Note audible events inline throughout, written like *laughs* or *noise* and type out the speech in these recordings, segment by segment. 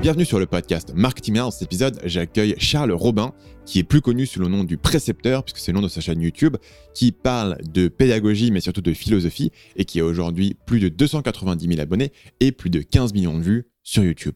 Bienvenue sur le podcast Marketing Dans cet épisode, j'accueille Charles Robin, qui est plus connu sous le nom du précepteur, puisque c'est le nom de sa chaîne YouTube, qui parle de pédagogie, mais surtout de philosophie, et qui a aujourd'hui plus de 290 000 abonnés et plus de 15 millions de vues sur YouTube.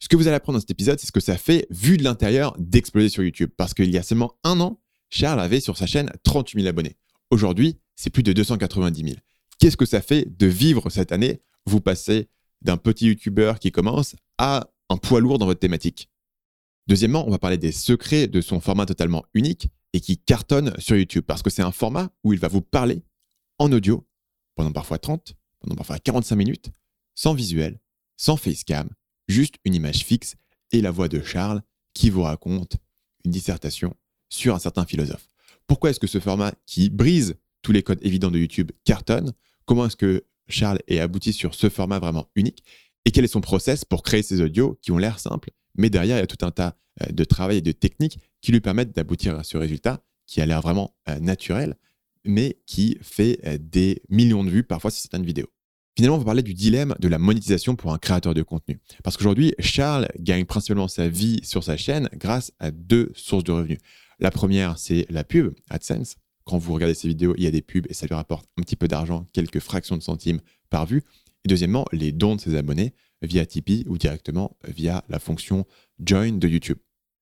Ce que vous allez apprendre dans cet épisode, c'est ce que ça fait, vu de l'intérieur, d'exploser sur YouTube. Parce qu'il y a seulement un an, Charles avait sur sa chaîne 38 000 abonnés. Aujourd'hui, c'est plus de 290 000. Qu'est-ce que ça fait de vivre cette année? Vous passez d'un petit YouTuber qui commence à un poids lourd dans votre thématique. Deuxièmement, on va parler des secrets de son format totalement unique et qui cartonne sur YouTube parce que c'est un format où il va vous parler en audio pendant parfois 30, pendant parfois 45 minutes, sans visuel, sans facecam, juste une image fixe et la voix de Charles qui vous raconte une dissertation sur un certain philosophe. Pourquoi est-ce que ce format qui brise tous les codes évidents de YouTube cartonne? Comment est-ce que Charles est abouti sur ce format vraiment unique? Et quel est son process pour créer ces audios qui ont l'air simples, mais derrière, il y a tout un tas euh, de travail et de techniques qui lui permettent d'aboutir à ce résultat qui a l'air vraiment euh, naturel, mais qui fait euh, des millions de vues parfois sur certaines vidéos. Finalement, on va parler du dilemme de la monétisation pour un créateur de contenu. Parce qu'aujourd'hui, Charles gagne principalement sa vie sur sa chaîne grâce à deux sources de revenus. La première, c'est la pub, AdSense. Quand vous regardez ses vidéos, il y a des pubs et ça lui rapporte un petit peu d'argent, quelques fractions de centimes par vue. Et deuxièmement, les dons de ses abonnés via Tipeee ou directement via la fonction Join de YouTube.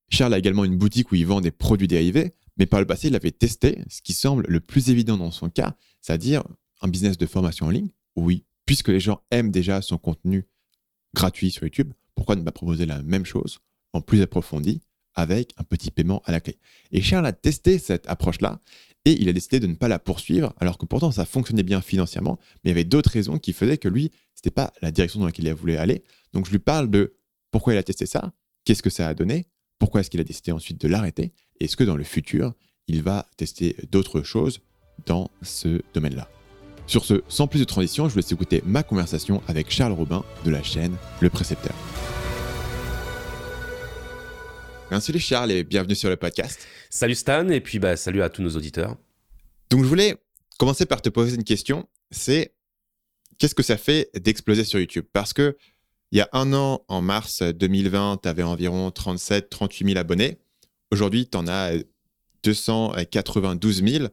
Charles a également une boutique où il vend des produits dérivés, mais par le passé, il avait testé ce qui semble le plus évident dans son cas, c'est-à-dire un business de formation en ligne. Oui, puisque les gens aiment déjà son contenu gratuit sur YouTube, pourquoi ne pas proposer la même chose en plus approfondi avec un petit paiement à la clé? Et Charles a testé cette approche-là et il a décidé de ne pas la poursuivre, alors que pourtant ça fonctionnait bien financièrement, mais il y avait d'autres raisons qui faisaient que lui, ce n'était pas la direction dans laquelle il voulu aller. Donc je lui parle de pourquoi il a testé ça, qu'est-ce que ça a donné, pourquoi est-ce qu'il a décidé ensuite de l'arrêter, et est-ce que dans le futur, il va tester d'autres choses dans ce domaine-là. Sur ce, sans plus de transition, je vous laisse écouter ma conversation avec Charles Robin de la chaîne Le Précepteur. Salut Charles et bienvenue sur le podcast. Salut Stan et puis bah, salut à tous nos auditeurs. Donc je voulais commencer par te poser une question, c'est qu'est-ce que ça fait d'exploser sur YouTube? Parce que il y a un an, en mars 2020, tu avais environ 37-38 000 abonnés. Aujourd'hui, tu en as 292 000.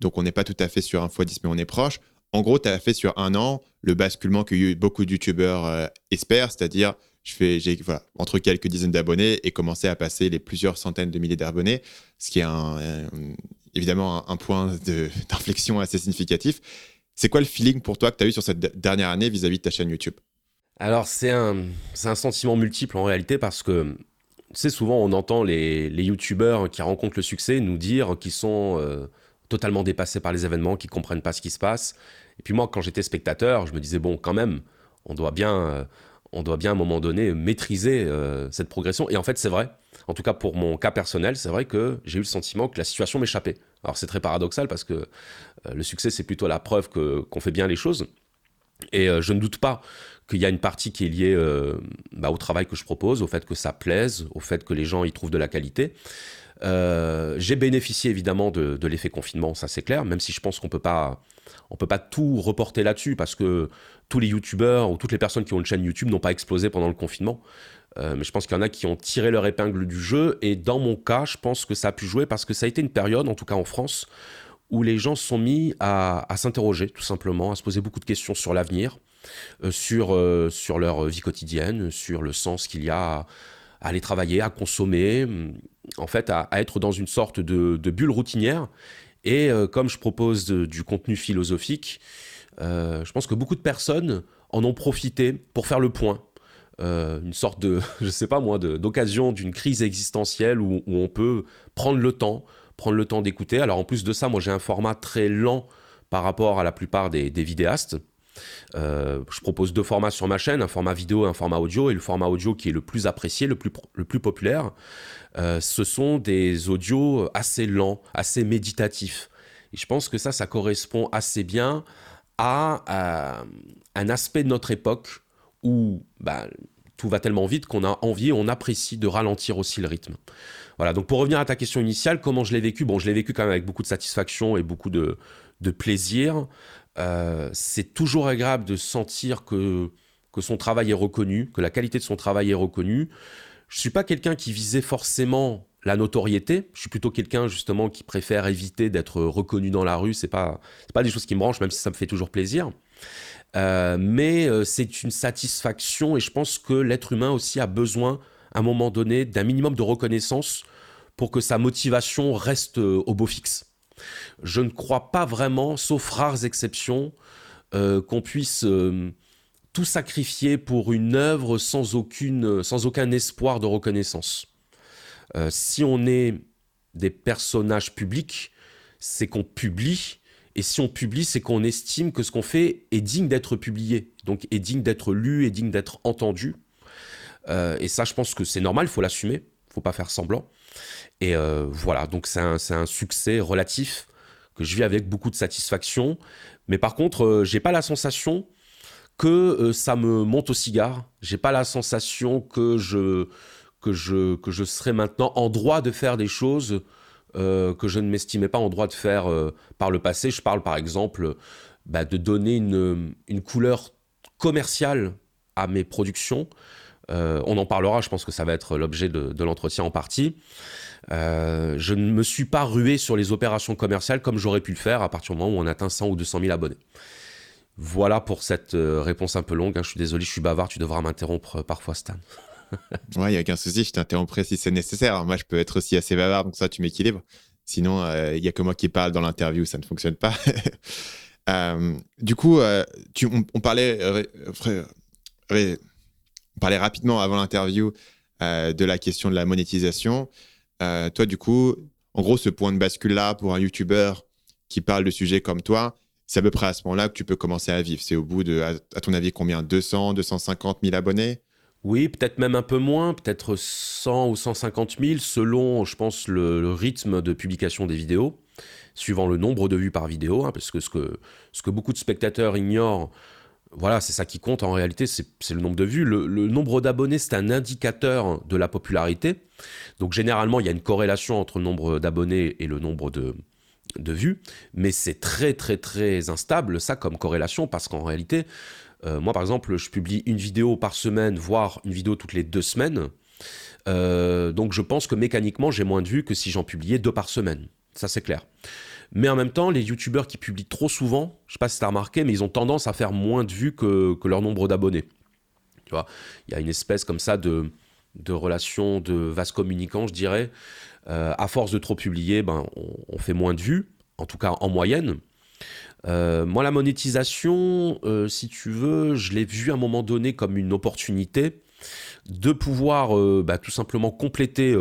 Donc on n'est pas tout à fait sur un x10, mais on est proche. En gros, tu as fait sur un an le basculement que beaucoup de YouTubeurs euh, espèrent, c'est-à-dire je fais j'ai entre quelques dizaines d'abonnés et commencer à passer les plusieurs centaines de milliers d'abonnés, ce qui est évidemment un, point *laughs* d'inflexion assez significatif. C'est quoi le feeling pour toi que tu as eu sur cette dernière année vis-à-vis de ta chaîne YouTube? Alors, c'est un, un sentiment multiple en réalité parce que c'est souvent on entend les, les YouTubeurs qui rencontrent le succès nous dire qu'ils sont euh, totalement dépassés par les événements, qu'ils comprennent pas ce qui se passe. Et puis moi, quand j'étais spectateur, je me disais, bon, quand même, on doit bien, euh, on doit bien à un moment donné maîtriser euh, cette progression. Et en fait, c'est vrai. En tout cas, pour mon cas personnel, c'est vrai que j'ai eu le sentiment que la situation m'échappait. Alors, c'est très paradoxal parce que euh, le succès, c'est plutôt la preuve que, qu'on fait bien les choses. Et euh, je ne doute pas qu'il y a une partie qui est liée bah, au travail que je propose, au fait que ça plaise, au fait que les gens y trouvent de la qualité. j'ai bénéficié évidemment de, de l'effet confinement, ça c'est clair, même si je pense qu'on peut pas on peut pas tout reporter là-dessus parce que tous les youtubeurs ou toutes les personnes qui ont une chaîne YouTube n'ont pas explosé pendant le confinement. Euh, mais je pense qu'il y en a qui ont tiré leur épingle du jeu. Et dans mon cas, je pense que ça a pu jouer parce que ça a été une période, en tout cas en France, où les gens se sont mis à, s'interroger tout simplement, à se poser beaucoup de questions sur l'avenir, euh, sur, euh, sur leur vie quotidienne, sur le sens qu'il y a à, aller travailler, à consommer, en fait à, être dans une sorte de bulle routinière et euh, comme je propose du contenu philosophique, euh, je pense que beaucoup de personnes en ont profité pour faire le point. Euh, une sorte de, *laughs* je sais pas moi, d'occasion d'une crise existentielle où, on peut prendre le temps, prendre le temps d'écouter. Alors en plus de ça, moi j'ai un format très lent par rapport à la plupart des vidéastes. Euh, je propose deux formats sur ma chaîne, un format vidéo et un format audio. Et le format audio qui est le plus apprécié, le plus, le plus populaire, euh, ce sont des audios assez lents, assez méditatifs. Et je pense que ça, ça correspond assez bien à, un aspect de notre époque où bah, tout va tellement vite qu'on a envie, on apprécie de ralentir aussi le rythme. Voilà, donc pour revenir à ta question initiale, comment je l'ai vécu? Bon, je l'ai vécu quand même avec beaucoup de satisfaction et beaucoup de, de plaisir. Euh, c'est toujours agréable de sentir que que son travail est reconnu, que la qualité de son travail est reconnue. Je ne suis pas quelqu'un qui visait forcément la notoriété. Je suis plutôt quelqu'un justement qui préfère éviter d'être reconnu dans la rue. C'est pas pas des choses qui me branchent, même si ça me fait toujours plaisir. Euh, mais euh, c'est une satisfaction et je pense que l'être humain aussi a besoin à un moment donné d'un minimum de reconnaissance pour que sa motivation reste au beau fixe. Je ne crois pas vraiment, sauf rares exceptions, qu'on puisse tout sacrifier pour une œuvre sans, aucune, sans aucun espoir de reconnaissance. Euh, si on est des personnages publics, c'est qu'on publie. Et si on publie, c'est qu'on estime que ce qu'on fait est digne d'être publié. Donc est digne d'être lu, est digne d'être entendu. Euh, et ça, je pense que c'est normal, il faut l'assumer. Faut pas faire semblant. Et euh, voilà, donc c'est un, succès relatif que je vis avec beaucoup de satisfaction. Mais par contre, j'ai pas la sensation que ça me monte au cigare. J'ai pas la sensation que je que je, que je serais maintenant en droit de faire des choses euh, que je ne m'estimais pas en droit de faire euh, par le passé. Je parle par exemple bah, de donner une, une, couleur commerciale à mes productions. Euh, on en parlera, je pense que ça va être l'objet de, l'entretien en partie. je ne me suis pas rué sur les opérations commerciales comme j'aurais pu le faire à partir du moment où on atteint 100 ou 200 000 abonnés. Voilà pour cette réponse un peu longue. Hein. Je suis désolé, je suis bavard, tu devras m'interrompre parfois, Stan. *laughs* ouais, il n'y a aucun souci, je t'interromprai si c'est nécessaire. Moi, je peux être aussi assez bavard, donc ça, tu m'équilibres. Sinon, il y n'y a que moi qui parle dans l'interview, ça ne fonctionne pas. *laughs* Euh, du coup, euh, tu, on, on parlait rapidement avant l'interview euh, de la question de la monétisation. toi, du coup, en gros, ce point de bascule-là pour un YouTuber qui parle de sujets comme toi, c'est à peu près à ce moment-là que tu peux commencer à vivre. C'est au bout de, à ton avis, combien? 200, 250 000 abonnés? Oui, peut-être même un peu moins, peut-être 100 ou 150 000, selon, je pense, le, rythme de publication des vidéos, suivant le nombre de vues par vidéo, hein, parce que ce, que ce que beaucoup de spectateurs ignorent, voilà, c'est ça qui compte en réalité, c'est le nombre de vues. Le, nombre d'abonnés, c'est un indicateur de la popularité. Donc généralement, il y a une corrélation entre le nombre d'abonnés et le nombre de, vues, mais c'est très très très instable ça comme corrélation parce qu'en réalité, euh, moi, par exemple, je publie une vidéo par semaine, voire une vidéo toutes les deux semaines. Euh, donc, je pense que mécaniquement, j'ai moins de vues que si j'en publiais deux par semaine. Ça, c'est clair. Mais en même temps, les youtubeurs qui publient trop souvent, je sais pas si tu as remarqué, mais ils ont tendance à faire moins de vues que, leur nombre d'abonnés. Tu vois, il y a une espèce comme ça de, relation de vase communicant, je dirais. Euh, à force de trop publier, ben, on, fait moins de vues, en tout cas en moyenne. Euh, moi, la monétisation, euh, si tu veux, je l'ai vu à un moment donné comme une opportunité de pouvoir euh, bah, tout simplement compléter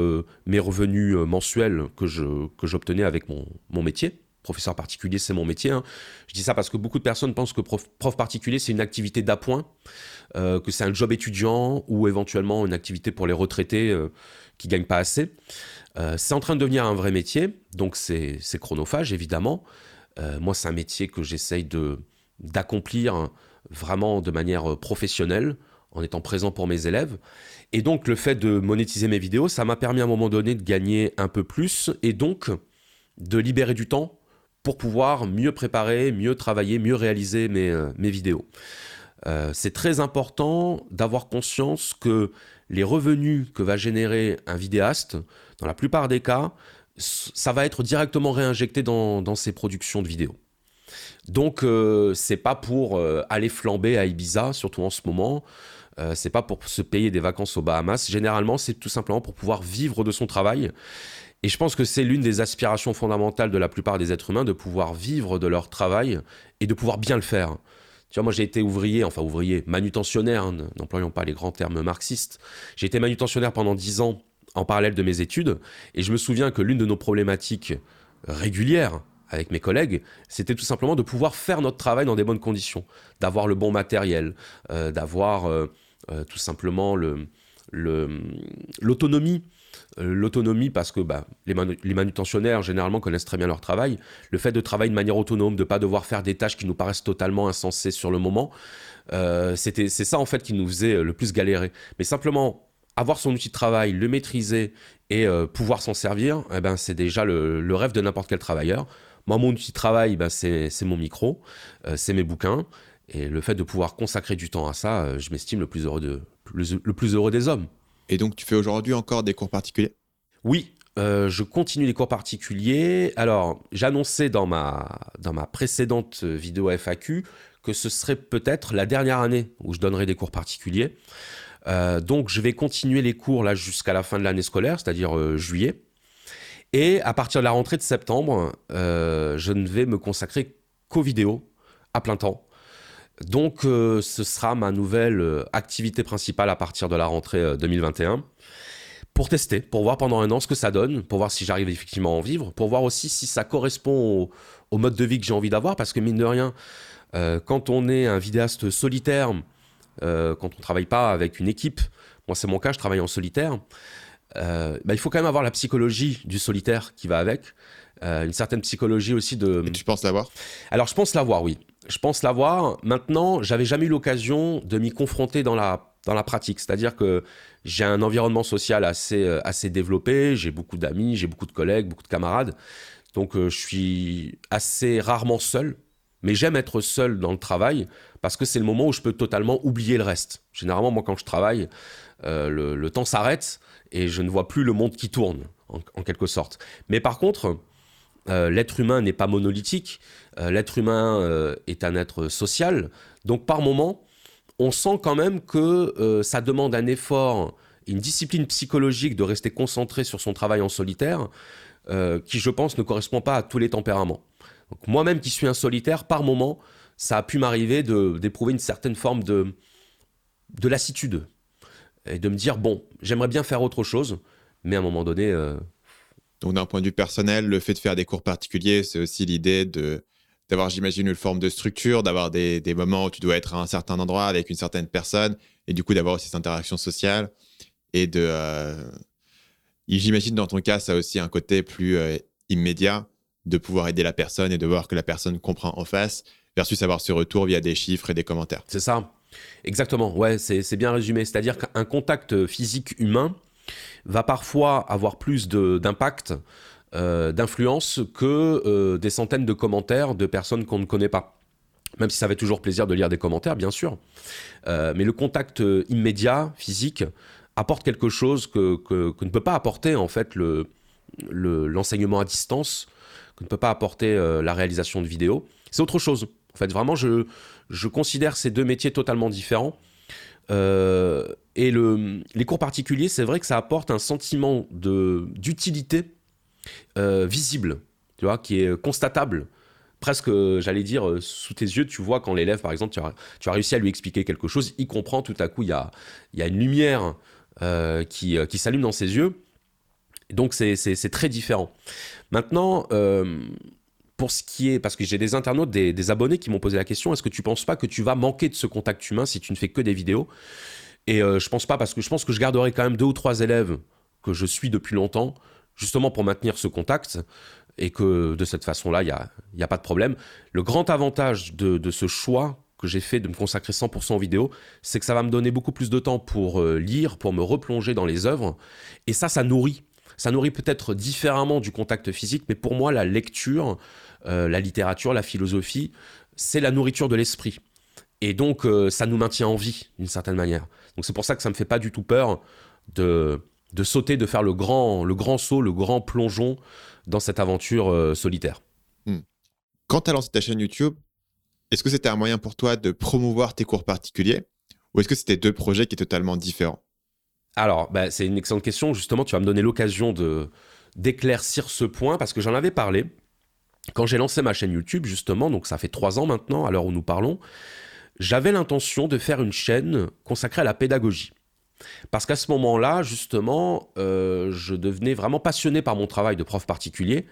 mes revenus mensuels que j'obtenais avec mon, métier. Professeur particulier, c'est mon métier. Hein. Je dis ça parce que beaucoup de personnes pensent que prof, particulier, c'est une activité d'appoint, que c'est un job étudiant ou éventuellement une activité pour les retraités qui gagnent pas assez. c'est en train de devenir un vrai métier, donc c'est chronophage évidemment. Euh, moi, c'est un métier que j'essaye d'accomplir vraiment de manière professionnelle, en étant présent pour mes élèves. Et donc, le fait de monétiser mes vidéos, ça m'a permis à un moment donné de gagner un peu plus et donc de libérer du temps pour pouvoir mieux préparer, mieux travailler, mieux réaliser mes, euh, mes vidéos. Euh, c'est très important d'avoir conscience que les revenus que va générer un vidéaste, dans la plupart des cas, ça va être directement réinjecté dans, ses productions de vidéos. Donc, euh, c'est pas pour euh, aller flamber à Ibiza, surtout en ce moment. Euh, c'est pas pour se payer des vacances aux Bahamas. Généralement, c'est tout simplement pour pouvoir vivre de son travail. Et je pense que c'est l'une des aspirations fondamentales de la plupart des êtres humains de pouvoir vivre de leur travail et de pouvoir bien le faire. Tu vois, moi j'ai été ouvrier, enfin ouvrier, manutentionnaire, hein, n'employons pas les grands termes marxistes. J'ai été manutentionnaire pendant 10 ans en parallèle de mes études. Et je me souviens que l'une de nos problématiques régulières avec mes collègues, c'était tout simplement de pouvoir faire notre travail dans des bonnes conditions, d'avoir le bon matériel, euh, d'avoir euh, tout simplement l'autonomie. L'autonomie parce que bah, les, manutentionnaires généralement connaissent très bien leur travail. Le fait de travailler de manière autonome, de ne pas devoir faire des tâches qui nous paraissent totalement insensées sur le moment, c'est ça en fait qui nous faisait le plus galérer. Mais simplement avoir son outil de travail, le maîtriser et euh, pouvoir s'en servir, eh ben, c'est déjà le, rêve de n'importe quel travailleur. Moi, mon outil de travail, ben, c'est mon micro, euh, c'est mes bouquins. Et le fait de pouvoir consacrer du temps à ça, euh, je m'estime le plus heureux de le plus heureux des hommes. Et donc tu fais aujourd'hui encore des cours particuliers? Oui, euh, je continue les cours particuliers. Alors, j'annonçais dans ma, dans ma précédente vidéo FAQ que ce serait peut-être la dernière année où je donnerai des cours particuliers. Euh, donc, je vais continuer les cours là jusqu'à la fin de l'année scolaire, c'est-à-dire euh, juillet. Et à partir de la rentrée de septembre, je ne vais me consacrer qu'aux vidéos à plein temps. Donc, ce sera ma nouvelle activité principale à partir de la rentrée 2021 pour tester, pour voir pendant un an ce que ça donne, pour voir si j'arrive effectivement à en vivre, pour voir aussi si ça correspond au, mode de vie que j'ai envie d'avoir, parce que mine de rien, euh, quand on est un vidéaste solitaire, euh, quand on travaille pas avec une équipe, moi c'est mon cas, je travaille en solitaire, euh, bah, il faut quand même avoir la psychologie du solitaire qui va avec, une certaine psychologie aussi de... Et tu penses l'avoir? Alors je pense l'avoir, oui. Je pense l'avoir. Maintenant, j'avais jamais eu l'occasion de m'y confronter dans la, dans la pratique. C'est-à-dire que j'ai un environnement social assez, euh, assez développé, j'ai beaucoup d'amis, j'ai beaucoup de collègues, beaucoup de camarades. Donc euh, je suis assez rarement seul, mais j'aime être seul dans le travail parce que c'est le moment où je peux totalement oublier le reste. Généralement, moi, quand je travaille, euh, le, temps s'arrête et je ne vois plus le monde qui tourne, en, quelque sorte. Mais par contre, l'être humain n'est pas monolithique, l'être humain est un être social, donc par moment, on sent quand même que euh, ça demande un effort, une discipline psychologique de rester concentré sur son travail en solitaire, euh, qui je pense ne correspond pas à tous les tempéraments. Moi-même qui suis un solitaire, par moment, ça a pu m'arriver d'éprouver une certaine forme de, de lassitude et de me dire bon, j'aimerais bien faire autre chose, mais à un moment donné. Donc d'un point de vue personnel, le fait de faire des cours particuliers, c'est aussi l'idée de d'avoir, j'imagine, une forme de structure, d'avoir des, des, moments où tu dois être à un certain endroit avec une certaine personne, et du coup d'avoir aussi cette interaction sociale. Et de. Euh, j'imagine, dans ton cas, ça a aussi un côté plus euh, immédiat de pouvoir aider la personne et de voir que la personne comprend en face, versus avoir ce retour via des chiffres et des commentaires. C'est ça. Exactement. Ouais, c'est bien résumé. C'est-à-dire qu'un contact physique humain va parfois avoir plus d'impact euh, d'influence que euh, des centaines de commentaires de personnes qu'on ne connaît pas. Même si ça fait toujours plaisir de lire des commentaires, bien sûr. Euh, mais le contact immédiat, physique, apporte quelque chose que, que, ne peut pas apporter en fait le, l'enseignement à distance, que ne peut pas apporter la réalisation de vidéos. C'est autre chose. En fait, vraiment, je, je considère ces deux métiers totalement différents. Et le, les cours particuliers, c'est vrai que ça apporte un sentiment d'utilité euh, visible, tu vois, qui est constatable. Presque, j'allais dire, euh, sous tes yeux, tu vois quand l'élève, par exemple, tu as, réussi à lui expliquer quelque chose, il comprend tout à coup, il y a, il y a une lumière euh, qui, qui s'allume dans ses yeux. Donc c'est très différent. Maintenant, pour ce qui est, parce que j'ai des internautes, des, abonnés qui m'ont posé la question, est-ce que tu penses pas que tu vas manquer de ce contact humain si tu ne fais que des vidéos? Et je pense pas, parce que je pense que je garderai quand même deux ou trois élèves que je suis depuis longtemps, justement pour maintenir ce contact et que de cette façon-là, il n'y a, pas de problème. Le grand avantage de, ce choix que j'ai fait de me consacrer 100% aux vidéos, c'est que ça va me donner beaucoup plus de temps pour euh, lire, pour me replonger dans les œuvres. Et ça, ça nourrit. Ça nourrit peut-être différemment du contact physique, mais pour moi, la lecture, euh, la littérature, la philosophie, c'est la nourriture de l'esprit. Et donc, euh, ça nous maintient en vie, d'une certaine manière. Donc c'est pour ça que ça ne me fait pas du tout peur de, de sauter, de faire le grand, le grand saut, le grand plongeon dans cette aventure euh, solitaire. Hmm. Quand tu as lancé ta chaîne YouTube, est-ce que c'était un moyen pour toi de promouvoir tes cours particuliers ou est-ce que c'était deux projets qui étaient totalement différents? Alors, bah, c'est une excellente question. Justement, tu vas me donner l'occasion de d'éclaircir ce point parce que j'en avais parlé quand j'ai lancé ma chaîne YouTube, justement. Donc, ça fait trois ans maintenant, à l'heure où nous parlons. J'avais l'intention de faire une chaîne consacrée à la pédagogie. Parce qu'à ce moment-là, justement, euh, je devenais vraiment passionné par mon travail de prof particulier.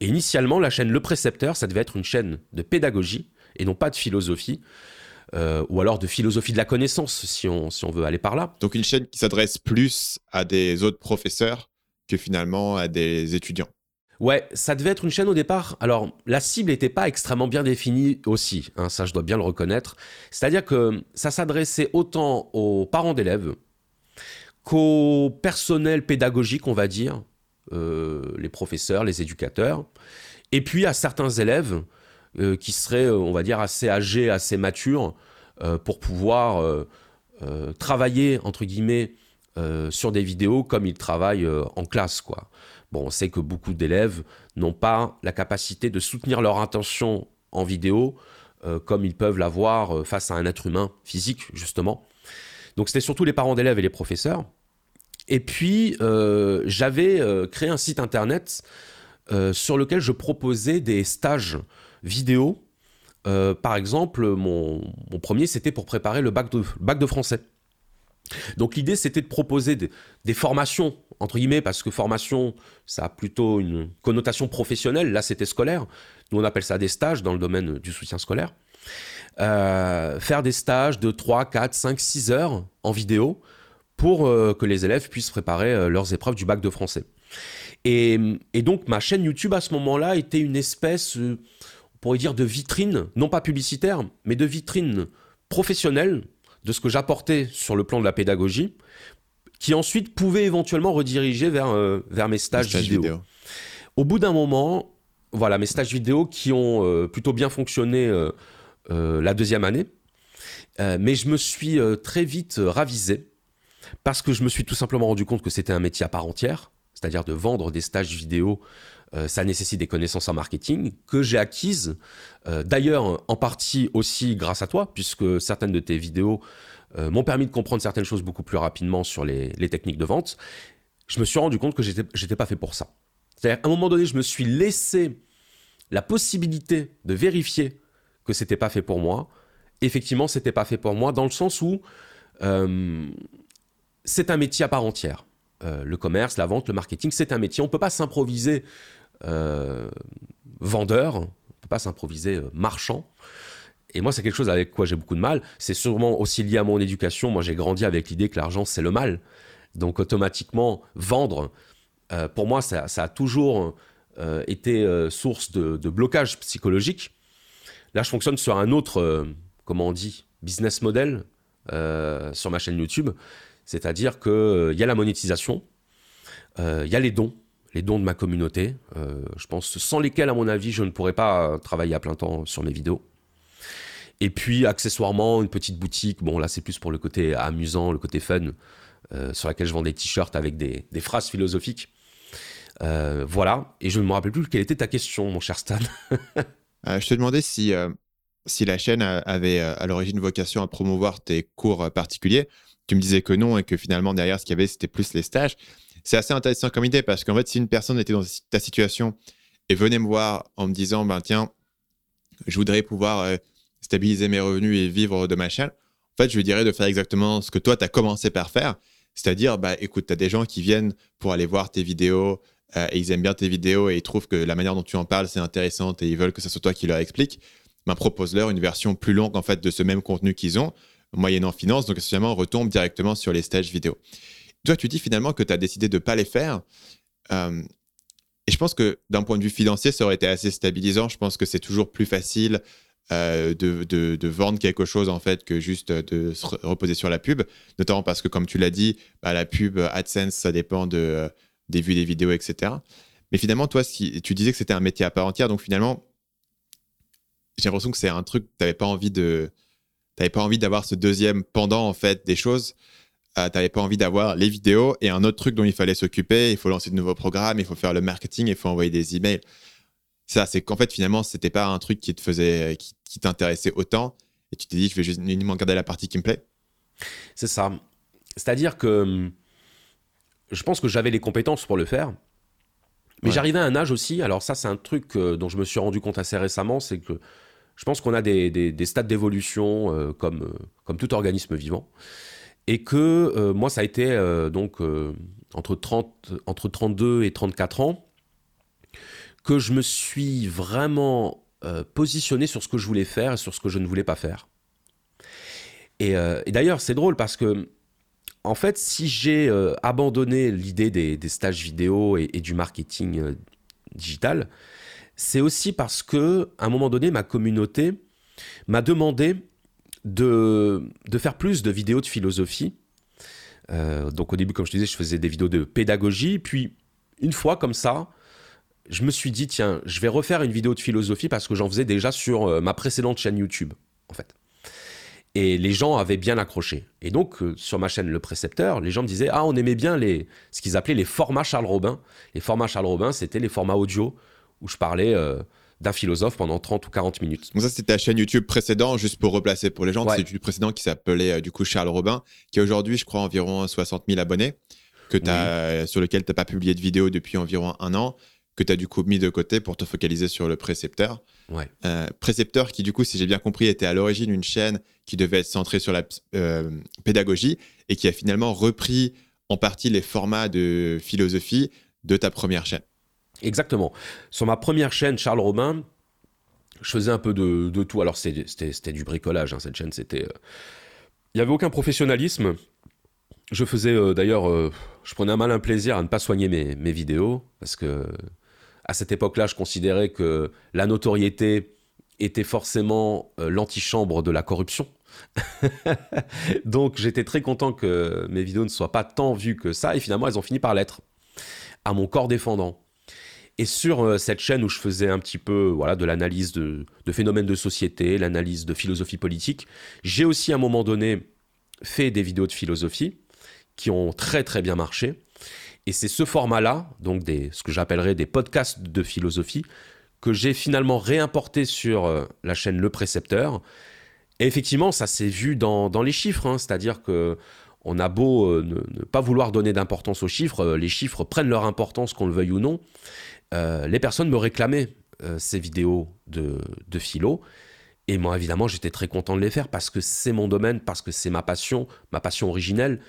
Et initialement, la chaîne Le Précepteur, ça devait être une chaîne de pédagogie et non pas de philosophie. Euh, ou alors de philosophie de la connaissance, si on, si on veut aller par là. Donc une chaîne qui s'adresse plus à des autres professeurs que finalement à des étudiants. Ouais, ça devait être une chaîne au départ. Alors, la cible n'était pas extrêmement bien définie aussi, hein, ça je dois bien le reconnaître. C'est-à-dire que ça s'adressait autant aux parents d'élèves, qu'au personnel pédagogique, on va dire, euh, les professeurs, les éducateurs, et puis à certains élèves qui seraient, on va dire, assez âgés, assez matures pour pouvoir travailler, entre guillemets, sur des vidéos comme ils travaillent en classe, quoi. Bon, on sait que beaucoup d'élèves n'ont pas la capacité de soutenir leur intention en vidéo euh, comme ils peuvent l'avoir euh, face à un être humain physique, justement. Donc c'était surtout les parents d'élèves et les professeurs. Et puis, euh, j'avais créé un site internet sur lequel je proposais des stages vidéo. par exemple, mon, premier, c'était pour préparer le bac de, français. Donc l'idée, c'était de proposer des, formations, entre guillemets, parce que formation, ça a plutôt une connotation professionnelle. Là, c'était scolaire. Nous, on appelle ça des stages dans le domaine du soutien scolaire. Euh, faire des stages de 3, 4, 5, 6 heures en vidéo pour euh, que les élèves puissent préparer euh, leurs épreuves du bac de français. Et, donc, ma chaîne YouTube, à ce moment-là, était une espèce, pourrait dire, de vitrine, non pas publicitaire, mais de vitrine professionnelle de ce que j'apportais sur le plan de la pédagogie, qui ensuite pouvait éventuellement rediriger vers, euh, vers mes stages, vidéo. Au bout d'un moment, voilà, mes stages vidéo qui ont euh, plutôt bien fonctionné euh, la deuxième année, mais je me suis très vite ravisé parce que je me suis tout simplement rendu compte que c'était un métier à part entière, c'est-à-dire de vendre des stages vidéo euh, ça nécessite des connaissances en marketing que j'ai acquises, euh, d'ailleurs en partie aussi grâce à toi, puisque certaines de tes vidéos euh, m'ont permis de comprendre certaines choses beaucoup plus rapidement sur les, techniques de vente. Je me suis rendu compte que j'étais, n'étais pas fait pour ça. C'est-à-dire, à un moment donné, je me suis laissé la possibilité de vérifier que c'était pas fait pour moi. Effectivement, c'était pas fait pour moi dans le sens où c'est un métier à part entière. le commerce, la vente, le marketing, c'est un métier. On ne peut pas s'improviser vendeur, on ne peut pas s'improviser euh, marchand. Et moi, c'est quelque chose avec quoi j'ai beaucoup de mal. C'est sûrement aussi lié à mon éducation. Moi, j'ai grandi avec l'idée que l'argent, c'est le mal. Donc, automatiquement, vendre, euh, pour moi, ça, a toujours été source de, blocage psychologique. Là, je fonctionne sur un autre, comment on dit, business model sur ma chaîne YouTube. C'est-à-dire qu'il y a la monétisation, il y a les dons, les dons de ma communauté, euh, je pense, sans lesquels, à mon avis, je ne pourrais pas travailler à plein temps sur mes vidéos. Et puis, accessoirement, une petite boutique. Bon, là, c'est plus pour le côté amusant, le côté fun, euh, sur laquelle je vends des t-shirts avec des, phrases philosophiques. Euh, voilà. Et je ne me rappelle plus quelle était ta question, mon cher Stan. *laughs* je te demandais si, si la chaîne avait à l'origine vocation à promouvoir tes cours particuliers. Tu me disais que non et que finalement, derrière, ce qu'il y avait, c'était plus les stages c'est assez intéressant comme idée parce qu'en fait, si une personne était dans ta situation et venait me voir en me disant, ben tiens, je voudrais pouvoir euh, stabiliser mes revenus et vivre de ma chaîne, en fait, je lui dirais de faire exactement ce que toi, tu as commencé par faire. C'est-à-dire, bah, écoute, tu as des gens qui viennent pour aller voir tes vidéos euh, et ils aiment bien tes vidéos et ils trouvent que la manière dont tu en parles, c'est intéressante et ils veulent que ce soit toi qui leur explique. Ben, propose-leur une version plus longue en fait de ce même contenu qu'ils ont, moyennant finance. Donc, essentiellement, retombe directement sur les stages vidéo. Toi, tu dis finalement que tu as décidé de ne pas les faire. Euh, et je pense que d'un point de vue financier, ça aurait été assez stabilisant. Je pense que c'est toujours plus facile euh, de, vendre quelque chose en fait que juste de se reposer sur la pub, notamment parce que comme tu l'as dit, bah, la pub AdSense, ça dépend de, des vues des vidéos, etc. Mais finalement, toi, tu disais que c'était un métier à part entière, donc finalement, j'ai l'impression que c'est un truc, tu n'avais pas envie de, pas envie d'avoir ce deuxième pendant en fait des choses euh, tu n'avais pas envie d'avoir les vidéos et un autre truc dont il fallait s'occuper. Il faut lancer de nouveaux programmes, il faut faire le marketing, il faut envoyer des emails. Ça, c'est qu'en fait, finalement, c'était pas un truc qui te faisait, qui, t'intéressait autant. Et tu t'es dit, je vais juste uniquement garder la partie qui me plaît. C'est ça. C'est-à-dire que hum, je pense que j'avais les compétences pour le faire. Mais j'arrivais à un âge aussi, alors ça c'est un truc euh, dont je me suis rendu compte assez récemment, c'est que je pense qu'on a des, des, stades d'évolution euh, comme, comme tout organisme vivant. Et que euh, moi, ça a été euh, donc euh, entre, 30, entre 32 et 34 ans que je me suis vraiment positionné sur ce que je voulais faire et sur ce que je ne voulais pas faire. Et, d'ailleurs, c'est drôle parce que, en fait, si j'ai abandonné l'idée des, stages vidéo et, et du marketing digital, c'est aussi parce que, à un moment donné, ma communauté m'a demandé de, de faire plus de vidéos de philosophie. Euh, donc au début, comme je te disais, je faisais des vidéos de pédagogie. Puis une fois comme ça, je me suis dit, tiens, je vais refaire une vidéo de philosophie parce que j'en faisais déjà sur euh, ma précédente chaîne YouTube, en fait. Et les gens avaient bien accroché. Et donc, euh, sur ma chaîne Le Précepteur, les gens me disaient, ah, on aimait bien les, ce qu'ils appelaient les formats Charles Robin. Les formats Charles Robin, c'était les formats audio où je parlais d'un philosophe pendant 30 ou 40 minutes. Donc ça, c'était ta chaîne YouTube précédente, juste pour replacer pour les gens. C'est YouTube précédent qui s'appelait du coup Charles Robin, qui a aujourd'hui, je crois, environ 60 000 abonnés, que as, sur lequel tu n'as pas publié de vidéo depuis environ un an que tu as du coup mis de côté pour te focaliser sur le précepteur. Ouais. Euh, précepteur qui, du coup, si j'ai bien compris, était à l'origine une chaîne qui devait être centrée sur la euh, pédagogie et qui a finalement repris en partie les formats de philosophie de ta première chaîne. Exactement. Sur ma première chaîne, Charles Robin, je faisais un peu de, tout. Alors, c'était du bricolage, hein, cette chaîne. C'était. Euh, il n'y avait aucun professionnalisme. Je faisais d'ailleurs, je prenais un malin plaisir à ne pas soigner mes, mes vidéos parce que à cette époque-là, je considérais que la notoriété était forcément euh, l'antichambre de la corruption. *laughs* Donc j'étais très content que mes vidéos ne soient pas tant vues que ça, et finalement elles ont fini par l'être, à mon corps défendant. Et sur euh, cette chaîne où je faisais un petit peu voilà, de l'analyse de, phénomènes de société, l'analyse de philosophie politique, j'ai aussi à un moment donné fait des vidéos de philosophie qui ont très très bien marché. Et c'est ce format-là, donc ce que j'appellerais des podcasts de philosophie, que j'ai finalement réimporté sur euh, la chaîne Le Précepteur. Et effectivement, ça s'est vu dans, les chiffres, hein. c'est-à-dire que on a beau euh, ne, pas vouloir donner d'importance aux chiffres, les chiffres prennent leur importance, qu'on le veuille ou non. Les personnes me réclamaient ces vidéos de, de philo. Et moi, évidemment, j'étais très content de les faire parce que c'est mon domaine, parce que c'est ma passion, ma passion originelle.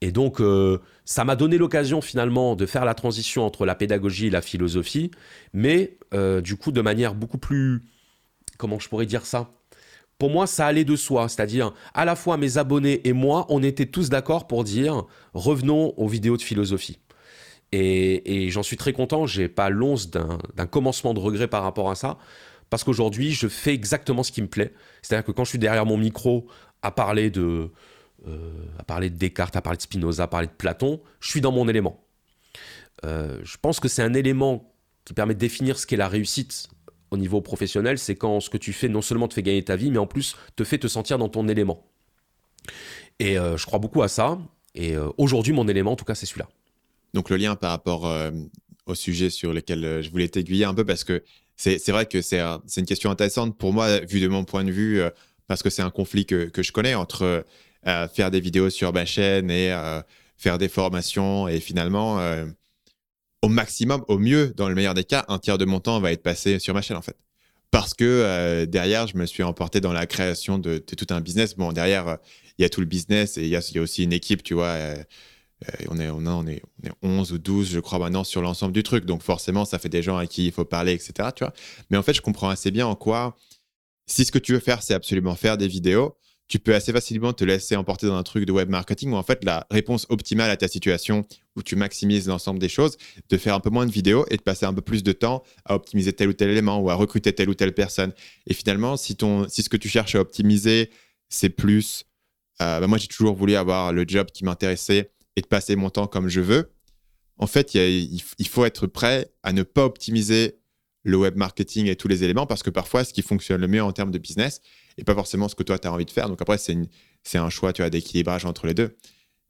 Et donc, euh, ça m'a donné l'occasion finalement de faire la transition entre la pédagogie et la philosophie, mais euh, du coup de manière beaucoup plus... Comment je pourrais dire ça? Pour moi, ça allait de soi, c'est-à-dire à la fois mes abonnés et moi, on était tous d'accord pour dire revenons aux vidéos de philosophie. Et, j'en suis très content, j'ai pas l'once d'un commencement de regret par rapport à ça, parce qu'aujourd'hui, je fais exactement ce qui me plaît. C'est-à-dire que quand je suis derrière mon micro à parler de euh, à parler de Descartes, à parler de Spinoza, à parler de Platon, je suis dans mon élément. Euh, je pense que c'est un élément qui permet de définir ce qu'est la réussite au niveau professionnel, c'est quand ce que tu fais non seulement te fait gagner ta vie, mais en plus te fait te sentir dans ton élément. Et euh, je crois beaucoup à ça. Et aujourd'hui, mon élément, en tout cas, c'est celui-là. Donc le lien par rapport au sujet sur lequel je voulais t'aiguiller un peu, parce que c'est vrai que c'est une question intéressante pour moi, vu de mon point de vue, parce que c'est un conflit que, que, je connais entre faire des vidéos sur ma chaîne et faire des formations. Et finalement, euh, au maximum, au mieux, dans le meilleur des cas, un tiers de mon temps va être passé sur ma chaîne en fait. Parce que euh, derrière, je me suis emporté dans la création de, tout un business. Bon, derrière, il y a tout le business et il y, a, aussi une équipe, tu vois. Euh, on, est, on, est, on est 11 ou 12, je crois, maintenant sur l'ensemble du truc. Donc forcément, ça fait des gens à qui il faut parler, etc. Tu vois. Mais en fait, je comprends assez bien en quoi, si ce que tu veux faire, c'est absolument faire des vidéos, tu peux assez facilement te laisser emporter dans un truc de web marketing où en fait la réponse optimale à ta situation où tu maximises l'ensemble des choses, de faire un peu moins de vidéos et de passer un peu plus de temps à optimiser tel ou tel élément ou à recruter telle ou telle personne. Et finalement, si, ton, si ce que tu cherches à optimiser, c'est plus... Euh, bah, moi, j'ai toujours voulu avoir le job qui m'intéressait et de passer mon temps comme je veux. En fait, il faut être prêt à ne pas optimiser le web marketing et tous les éléments parce que parfois, ce qui fonctionne le mieux en termes de business, et pas forcément ce que toi, tu as envie de faire. Donc après, c'est un choix tu vois, d'équilibrage entre les deux.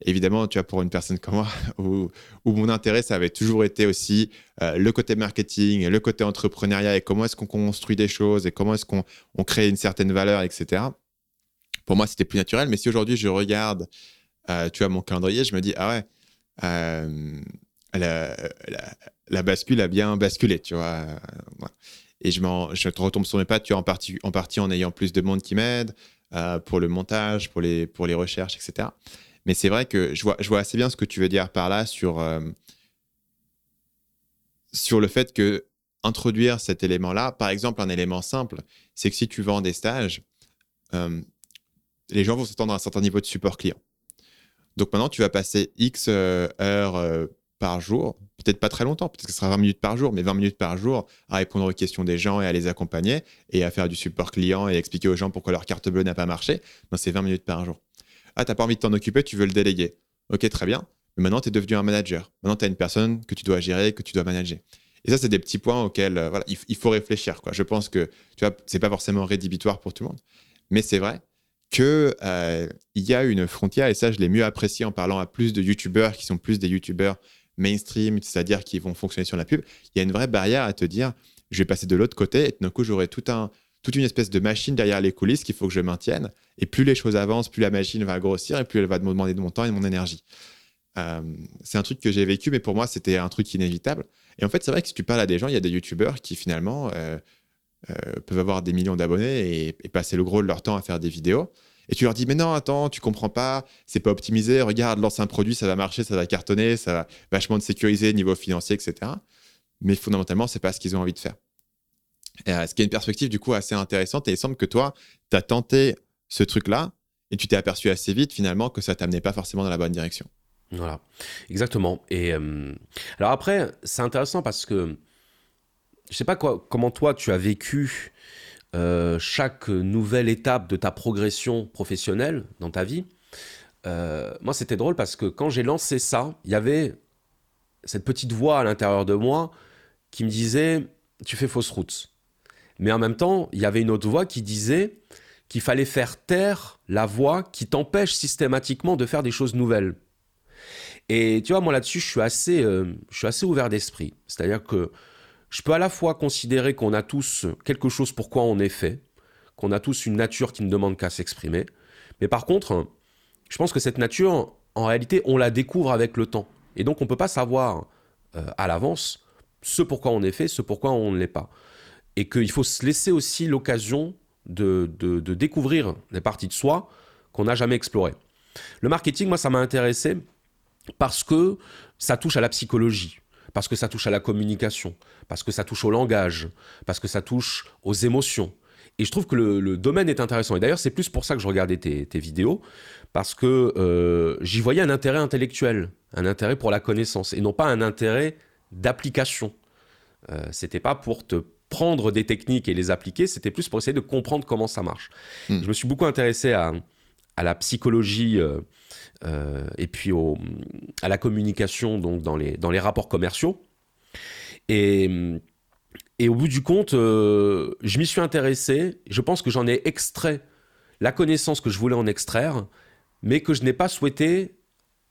Évidemment, tu vois, pour une personne comme moi, *laughs* où, mon intérêt, ça avait toujours été aussi euh, le côté marketing, le côté entrepreneuriat et comment est-ce qu'on construit des choses et comment est-ce qu'on on crée une certaine valeur, etc. Pour moi, c'était plus naturel. Mais si aujourd'hui, je regarde, euh, tu vois, mon calendrier, je me dis, ah ouais, euh, la, bascule a bien basculé, tu vois et je, je retombe sur mes pattes, tu en partie, en partie en ayant plus de monde qui m'aide euh, pour le montage, pour les, pour les recherches, etc. Mais c'est vrai que je vois, je vois assez bien ce que tu veux dire par là sur, sur le fait que introduire cet élément-là, par exemple, un élément simple, c'est que si tu vends des stages, les gens vont s'attendre à un certain niveau de support client. Donc maintenant, tu vas passer X heures par jour, peut-être pas très longtemps, peut-être que ce sera 20 minutes par jour, mais 20 minutes par jour à répondre aux questions des gens et à les accompagner et à faire du support client et expliquer aux gens pourquoi leur carte bleue n'a pas marché. c'est 20 minutes par jour. Ah, t'as pas envie de t'en occuper, tu veux le déléguer. Ok, très bien. Mais maintenant, tu es devenu un manager. Maintenant, tu as une personne que tu dois gérer, que tu dois manager. Et ça, c'est des petits points auxquels voilà, il, faut réfléchir. Quoi. Je pense que tu vois, c'est pas forcément rédhibitoire pour tout le monde, mais c'est vrai qu'il il y a une frontière, et ça, je l'ai mieux apprécié en parlant à plus de YouTubeurs qui sont plus des YouTubeurs mainstream, c'est-à-dire qui vont fonctionner sur la pub. Il y a une vraie barrière à te dire, je vais passer de l'autre côté, et d'un coup, j'aurai tout toute une espèce de machine derrière les coulisses qu'il faut que je maintienne. Et plus les choses avancent, plus la machine va grossir et plus elle va me demander de mon temps et de mon énergie. Euh, c'est un truc que j'ai vécu, mais pour moi, c'était un truc inévitable. Et en fait, c'est vrai que si tu parles à des gens, il y a des youtubeurs qui finalement euh, euh, peuvent avoir des millions d'abonnés et, passer le gros de leur temps à faire des vidéos. Et tu leur dis, mais non, attends, tu comprends pas, c'est pas optimisé, regarde, lance un produit, ça va marcher, ça va cartonner, ça va vachement te sécuriser niveau financier, etc. Mais fondamentalement, c'est pas ce qu'ils ont envie de faire. Euh, ce qui est une perspective du coup assez intéressante et il semble que toi, tu as tenté ce truc-là et tu t'es aperçu assez vite finalement que ça t'amenait pas forcément dans la bonne direction. Voilà, exactement. Et euh, alors après, c'est intéressant parce que je sais pas quoi, comment toi tu as vécu euh, chaque nouvelle étape de ta progression professionnelle dans ta vie. moi, c'était drôle parce que quand j'ai lancé ça, il y avait cette petite voix à l'intérieur de moi qui me disait Tu fais fausse route. Mais en même temps, il y avait une autre voix qui disait qu'il fallait faire taire la voix qui t'empêche systématiquement de faire des choses nouvelles. Et tu vois, moi là-dessus, je suis assez, euh, je suis assez ouvert d'esprit. C'est-à-dire que je peux à la fois considérer qu'on a tous quelque chose pour quoi on est fait, qu'on a tous une nature qui ne demande qu'à s'exprimer. Mais par contre, je pense que cette nature, en réalité, on la découvre avec le temps. Et donc, on ne peut pas savoir euh, à l'avance ce pourquoi on est fait, ce pourquoi on ne l'est pas et qu'il faut se laisser aussi l'occasion de, de, découvrir des parties de soi qu'on n'a jamais explorées. Le marketing, moi, ça m'a intéressé parce que ça touche à la psychologie, parce que ça touche à la communication, parce que ça touche au langage, parce que ça touche aux émotions. Et je trouve que le, domaine est intéressant. Et d'ailleurs, c'est plus pour ça que je regardais tes, tes vidéos, parce que euh, j'y voyais un intérêt intellectuel, un intérêt pour la connaissance, et non pas un intérêt d'application. Euh, C'était pas pour te prendre des techniques et les appliquer, c'était plus pour essayer de comprendre comment ça marche. Hmm. Je me suis beaucoup intéressé à, à la psychologie euh, et puis à la communication donc dans les, dans les rapports commerciaux. Et, et au bout du compte, euh, je m'y suis intéressé. Je pense que j'en ai extrait la connaissance que je voulais en extraire, mais que je n'ai pas souhaité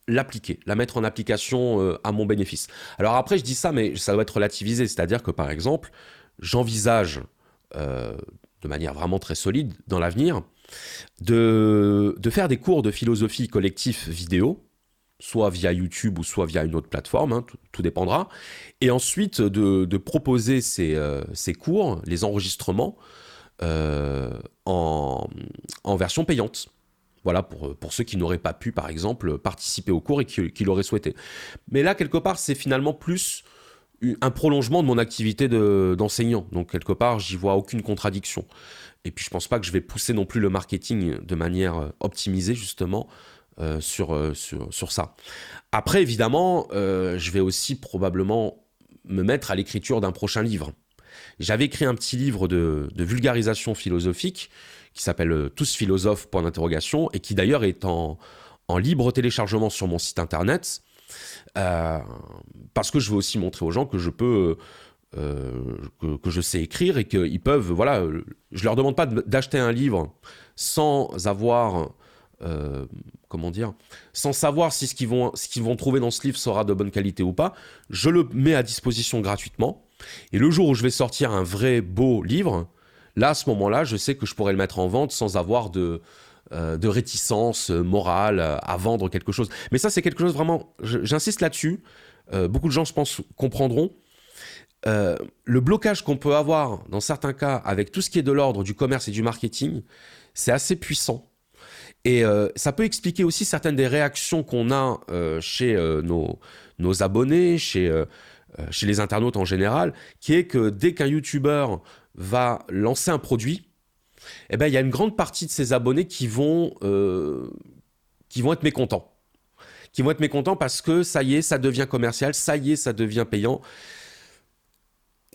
l'appliquer, la mettre en application à mon bénéfice. Alors après, je dis ça, mais ça doit être relativisé. C'est-à-dire que par exemple, j'envisage euh, de manière vraiment très solide dans l'avenir de, de, faire des cours de philosophie collectif vidéo, soit via YouTube ou soit via une autre plateforme, hein, tout, dépendra, et ensuite de, de proposer ces, euh, ces, cours, les enregistrements, euh, en, en, version payante. Voilà, pour, pour ceux qui n'auraient pas pu, par exemple, participer au cours et qui, qui l'auraient souhaité. Mais là, quelque part, c'est finalement plus un prolongement de mon activité d'enseignant. Donc quelque part, j'y vois aucune contradiction. Et puis je pense pas que je vais pousser non plus le marketing de manière euh, optimisée justement euh, sur, euh, sur, sur, ça. Après, évidemment, je vais aussi probablement me mettre à l'écriture d'un prochain livre. J'avais écrit un petit livre de, vulgarisation philosophique qui s'appelle Tous philosophes, point d'interrogation, et qui d'ailleurs est en, en libre téléchargement sur mon site internet. Parce que je veux aussi montrer aux gens que je peux, euh, que, je sais écrire et qu'ils peuvent, voilà, je leur demande pas d'acheter un livre sans avoir, euh, comment dire, sans savoir si ce qu'ils vont, ce vont trouver dans ce livre sera de bonne qualité ou pas. Je le mets à disposition gratuitement. Et le jour où je vais sortir un vrai beau livre, là, à ce moment-là, je sais que je pourrais le mettre en vente sans avoir de, euh, de réticence morale à vendre quelque chose. Mais ça, c'est quelque chose vraiment, j'insiste là-dessus, beaucoup de gens, je pense, comprendront. Euh, le blocage qu'on peut avoir dans certains cas avec tout ce qui est de l'ordre du commerce et du marketing, c'est assez puissant. Et ça peut expliquer aussi certaines des réactions qu'on a chez nos, abonnés, chez, les internautes en général, qui est que dès qu'un YouTuber va lancer un produit, eh ben, il y a une grande partie de ces abonnés euh, qui vont être mécontents. Qui vont être mécontents parce que ça y est, ça devient commercial, ça y est, ça devient payant.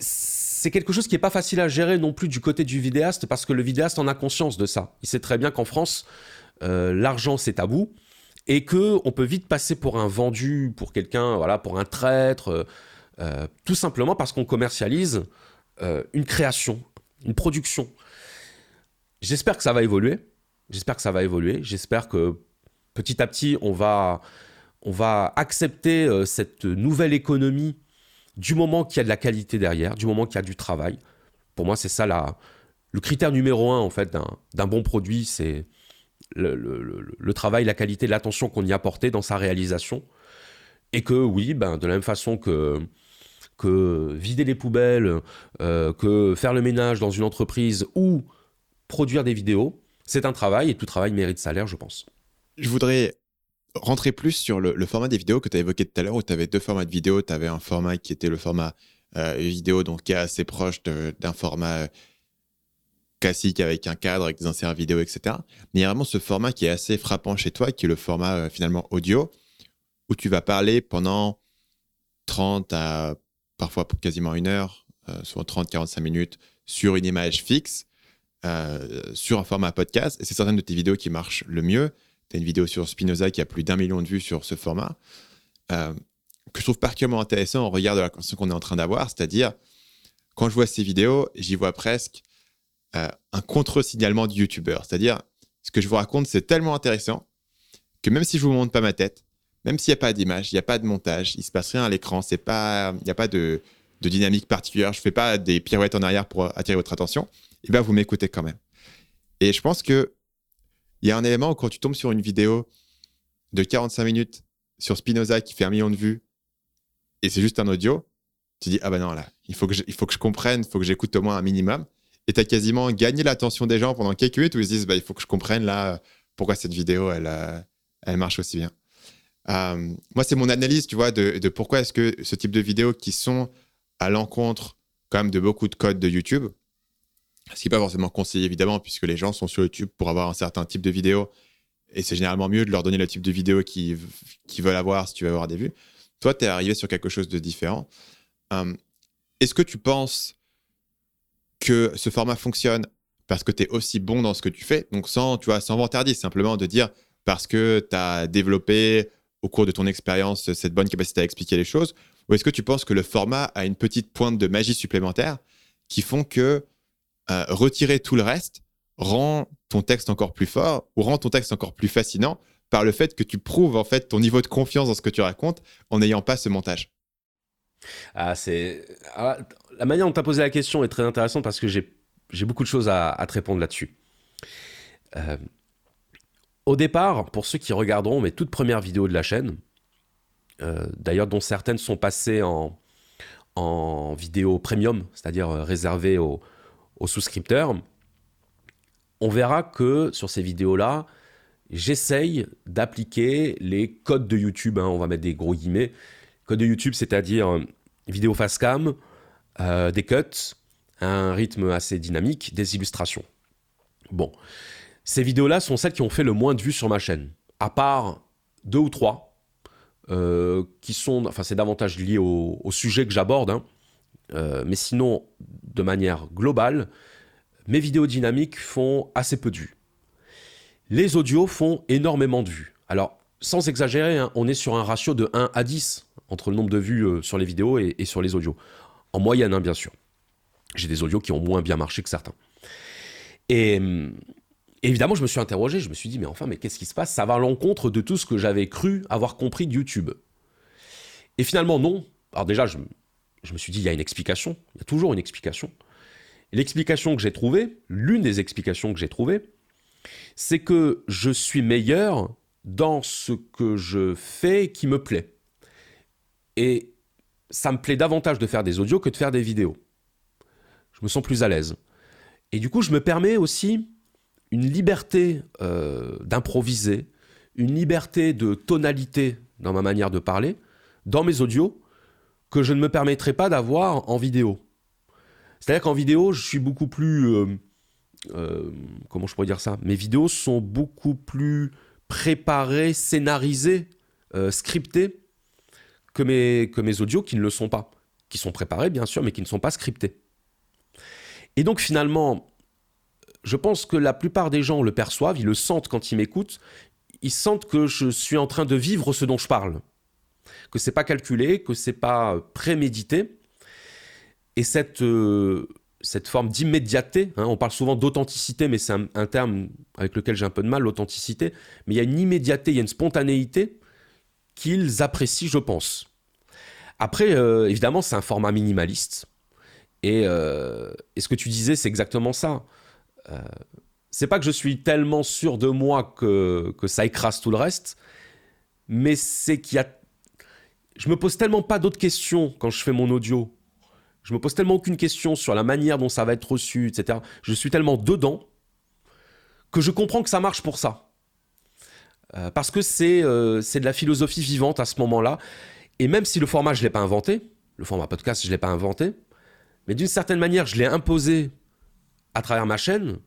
C'est quelque chose qui n'est pas facile à gérer non plus du côté du vidéaste parce que le vidéaste en a conscience de ça. Il sait très bien qu'en France, euh, l'argent c'est tabou et que on peut vite passer pour un vendu, pour quelqu'un, voilà, pour un traître. tout simplement parce qu'on commercialise une création, une production. J'espère que ça va évoluer. J'espère que ça va évoluer. J'espère que petit à petit, on va, on va accepter cette nouvelle économie du moment qu'il y a de la qualité derrière, du moment qu'il y a du travail. Pour moi, c'est ça la, le critère numéro un en fait d'un bon produit, c'est le, travail, la qualité, l'attention qu'on y a porté dans sa réalisation. Et que oui, ben, de la même façon que, que vider les poubelles, euh, que faire le ménage dans une entreprise ou produire des vidéos, c'est un travail et tout travail mérite salaire, je pense. Je voudrais rentrer plus sur le, format des vidéos que tu as évoqué tout à l'heure, où tu avais deux formats de vidéos. Tu avais un format qui était le format euh, vidéo, donc qui est assez proche d'un format classique avec un cadre, avec des inserts vidéo, etc. Mais il y a vraiment ce format qui est assez frappant chez toi, qui est le format euh, finalement audio, où tu vas parler pendant 30 à parfois pour quasiment une heure, euh, soit 30-45 minutes, sur une image fixe, euh, sur un format podcast. Et c'est certaines de tes vidéos qui marchent le mieux. Tu une vidéo sur Spinoza qui a plus d'un million de vues sur ce format, que je trouve particulièrement intéressant au regard de la conversation qu'on est en train d'avoir, c'est-à-dire, quand je vois ces vidéos, j'y vois presque euh, un contre-signalement du youtubeur. C'est-à-dire, ce que je vous raconte, c'est tellement intéressant que même si je vous montre pas ma tête, même s'il n'y a pas d'image, il n'y a pas de montage, il se passe rien à l'écran, il n'y a pas de, dynamique particulière, je fais pas des pirouettes en arrière pour attirer votre attention, et eh bien vous m'écoutez quand même. Et je pense que il y a un élément où quand tu tombes sur une vidéo de 45 minutes sur Spinoza qui fait un million de vues et c'est juste un audio, tu dis ah ben non là, il faut que je, comprenne, il faut que j'écoute au moins un minimum et tu as quasiment gagné l'attention des gens pendant quelques minutes où ils se disent bah, il faut que je comprenne là pourquoi cette vidéo elle, euh, marche aussi bien. Euh, moi, c'est mon analyse, tu vois, de, pourquoi est-ce que ce type de vidéos qui sont à l'encontre quand de beaucoup de codes de YouTube, ce qui n'est pas forcément conseillé évidemment, puisque les gens sont sur YouTube pour avoir un certain type de vidéo, et c'est généralement mieux de leur donner le type de vidéo qu'ils veulent avoir si tu veux avoir des vues. Toi, tu es arrivé sur quelque chose de différent. Euh, est-ce que tu penses que ce format fonctionne parce que tu es aussi bon dans ce que tu fais, donc sans, tu vois, sans vantardier, simplement de dire parce que tu as développé au cours de ton expérience cette bonne capacité à expliquer les choses, ou est-ce que tu penses que le format a une petite pointe de magie supplémentaire qui font que euh, retirer tout le reste rend ton texte encore plus fort ou rend ton texte encore plus fascinant par le fait que tu prouves en fait ton niveau de confiance dans ce que tu racontes en n'ayant pas ce montage ah, c'est. Ah, la manière dont tu as posé la question est très intéressante parce que j'ai beaucoup de choses à, te répondre là-dessus. Euh, au départ, pour ceux qui regarderont mes toutes premières vidéos de la chaîne, euh, d'ailleurs dont certaines sont passées en, en vidéo premium, c'est-à-dire réservées aux, souscripteurs, on verra que sur ces vidéos-là, j'essaye d'appliquer les codes de YouTube, hein, on va mettre des gros guillemets, code de YouTube, c'est-à-dire vidéo face cam, euh, des cuts, un rythme assez dynamique, des illustrations. Bon, ces vidéos-là sont celles qui ont fait le moins de vues sur ma chaîne, à part deux ou trois, euh, qui sont, enfin c'est davantage lié au, sujet que j'aborde, hein. Euh, mais sinon, de manière globale, mes vidéos dynamiques font assez peu de vues. Les audios font énormément de vues. Alors, sans exagérer, hein, on est sur un ratio de 1 à 10 entre le nombre de vues euh, sur les vidéos et, sur les audios. En moyenne, hein, bien sûr. J'ai des audios qui ont moins bien marché que certains. Et hum, évidemment, je me suis interrogé, je me suis dit, mais enfin, mais qu'est-ce qui se passe? Ça va à l'encontre de tout ce que j'avais cru avoir compris de YouTube. Et finalement, non. Alors déjà, je, je me suis dit, il y a une explication, il y a toujours une explication. L'explication que j'ai trouvée, l'une des explications que j'ai trouvées, c'est que je suis meilleur dans ce que je fais qui me plaît. Et ça me plaît davantage de faire des audios que de faire des vidéos. Je me sens plus à l'aise. Et du coup, je me permets aussi une liberté euh, d'improviser, une liberté de tonalité dans ma manière de parler, dans mes audios, que je ne me permettrai pas d'avoir en vidéo. C'est-à-dire qu'en vidéo, je suis beaucoup plus... Euh, euh, comment je pourrais dire ça? Mes vidéos sont beaucoup plus préparées, scénarisées, scriptées, que mes, que mes audios qui ne le sont pas, qui sont préparés bien sûr, mais qui ne sont pas scriptés. Et donc finalement, je pense que la plupart des gens le perçoivent, ils le sentent quand ils m'écoutent, ils sentent que je suis en train de vivre ce dont je parle. Que c'est pas calculé, que c'est pas prémédité. Et cette, euh, cette forme d'immédiateté, hein, on parle souvent d'authenticité, mais c'est un, terme avec lequel j'ai un peu de mal, l'authenticité, mais il y a une immédiateté, il y a une spontanéité qu'ils apprécient, je pense. Après, euh, évidemment, c'est un format minimaliste. Et, euh, et, ce que tu disais, c'est exactement ça. c'est pas que je suis tellement sûr de moi que, que ça écrase tout le reste, mais c'est qu'il y a je me pose tellement pas d'autres questions quand je fais mon audio. Je me pose tellement aucune question sur la manière dont ça va être reçu, etc. Je suis tellement dedans que je comprends que ça marche pour ça. Euh, parce que euh, c'est de la philosophie vivante à ce moment-là. Et même si le format, je ne l'ai pas inventé, le format podcast, je ne l'ai pas inventé, mais d'une certaine manière, je l'ai imposé à travers ma chaîne,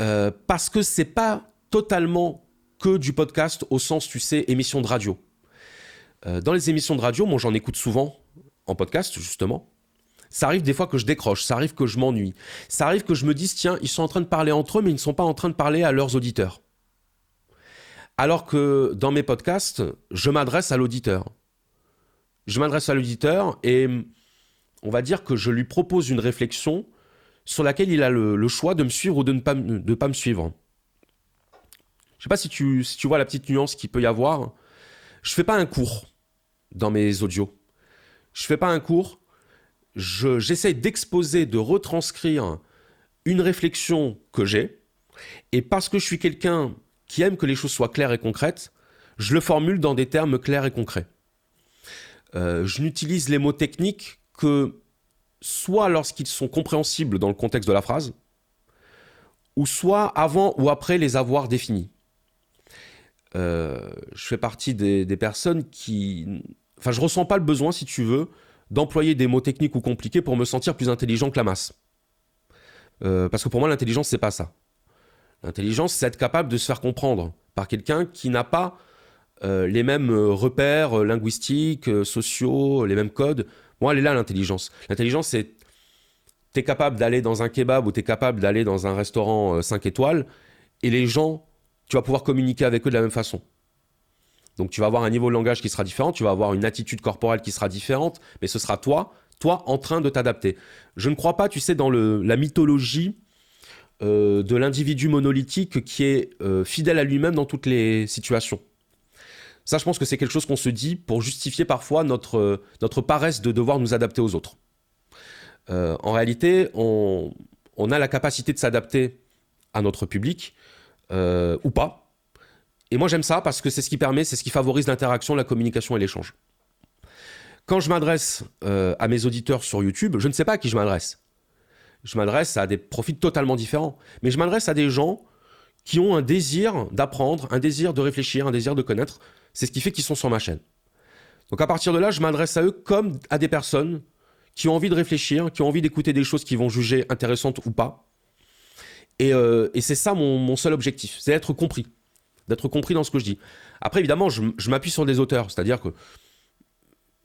euh, parce que c'est pas totalement que du podcast au sens, tu sais, émission de radio. Euh, dans les émissions de radio, moi j'en écoute souvent en podcast justement. Ça arrive des fois que je décroche, ça arrive que je m'ennuie, ça arrive que je me dise tiens, ils sont en train de parler entre eux, mais ils ne sont pas en train de parler à leurs auditeurs. Alors que dans mes podcasts, je m'adresse à l'auditeur. Je m'adresse à l'auditeur et on va dire que je lui propose une réflexion sur laquelle il a le, choix de me suivre ou de ne pas, de pas me suivre. Je ne sais pas si tu, si tu vois la petite nuance qu'il peut y avoir. Je fais pas un cours dans mes audios. Je fais pas un cours. J'essaie d'exposer, de retranscrire une réflexion que j'ai. Et parce que je suis quelqu'un qui aime que les choses soient claires et concrètes, je le formule dans des termes clairs et concrets. Euh, je n'utilise les mots techniques que soit lorsqu'ils sont compréhensibles dans le contexte de la phrase, ou soit avant ou après les avoir définis. Euh, je fais partie des, personnes qui... Enfin, je ressens pas le besoin, si tu veux, d'employer des mots techniques ou compliqués pour me sentir plus intelligent que la masse. Euh, parce que pour moi, l'intelligence, c'est pas ça. L'intelligence, c'est être capable de se faire comprendre par quelqu'un qui n'a pas euh, les mêmes repères linguistiques, sociaux, les mêmes codes. Moi, elle est là, l'intelligence. L'intelligence, c'est tu es capable d'aller dans un kebab ou tu es capable d'aller dans un restaurant 5 étoiles et les gens tu vas pouvoir communiquer avec eux de la même façon. Donc tu vas avoir un niveau de langage qui sera différent, tu vas avoir une attitude corporelle qui sera différente, mais ce sera toi, toi en train de t'adapter. Je ne crois pas, tu sais, dans le, la mythologie euh, de l'individu monolithique qui est euh, fidèle à lui-même dans toutes les situations. Ça, je pense que c'est quelque chose qu'on se dit pour justifier parfois notre, notre paresse de devoir nous adapter aux autres. Euh, en réalité, on, on a la capacité de s'adapter à notre public, euh, ou pas. Et moi j'aime ça parce que c'est ce qui permet, c'est ce qui favorise l'interaction, la communication et l'échange. Quand je m'adresse euh, à mes auditeurs sur YouTube, je ne sais pas à qui je m'adresse. Je m'adresse à des profils totalement différents. Mais je m'adresse à des gens qui ont un désir d'apprendre, un désir de réfléchir, un désir de connaître. C'est ce qui fait qu'ils sont sur ma chaîne. Donc à partir de là, je m'adresse à eux comme à des personnes qui ont envie de réfléchir, qui ont envie d'écouter des choses qu'ils vont juger intéressantes ou pas, euh, et, c'est ça mon, seul objectif, c'est d'être compris. D'être compris dans ce que je dis. Après, évidemment, je, m'appuie sur des auteurs, c'est-à-dire que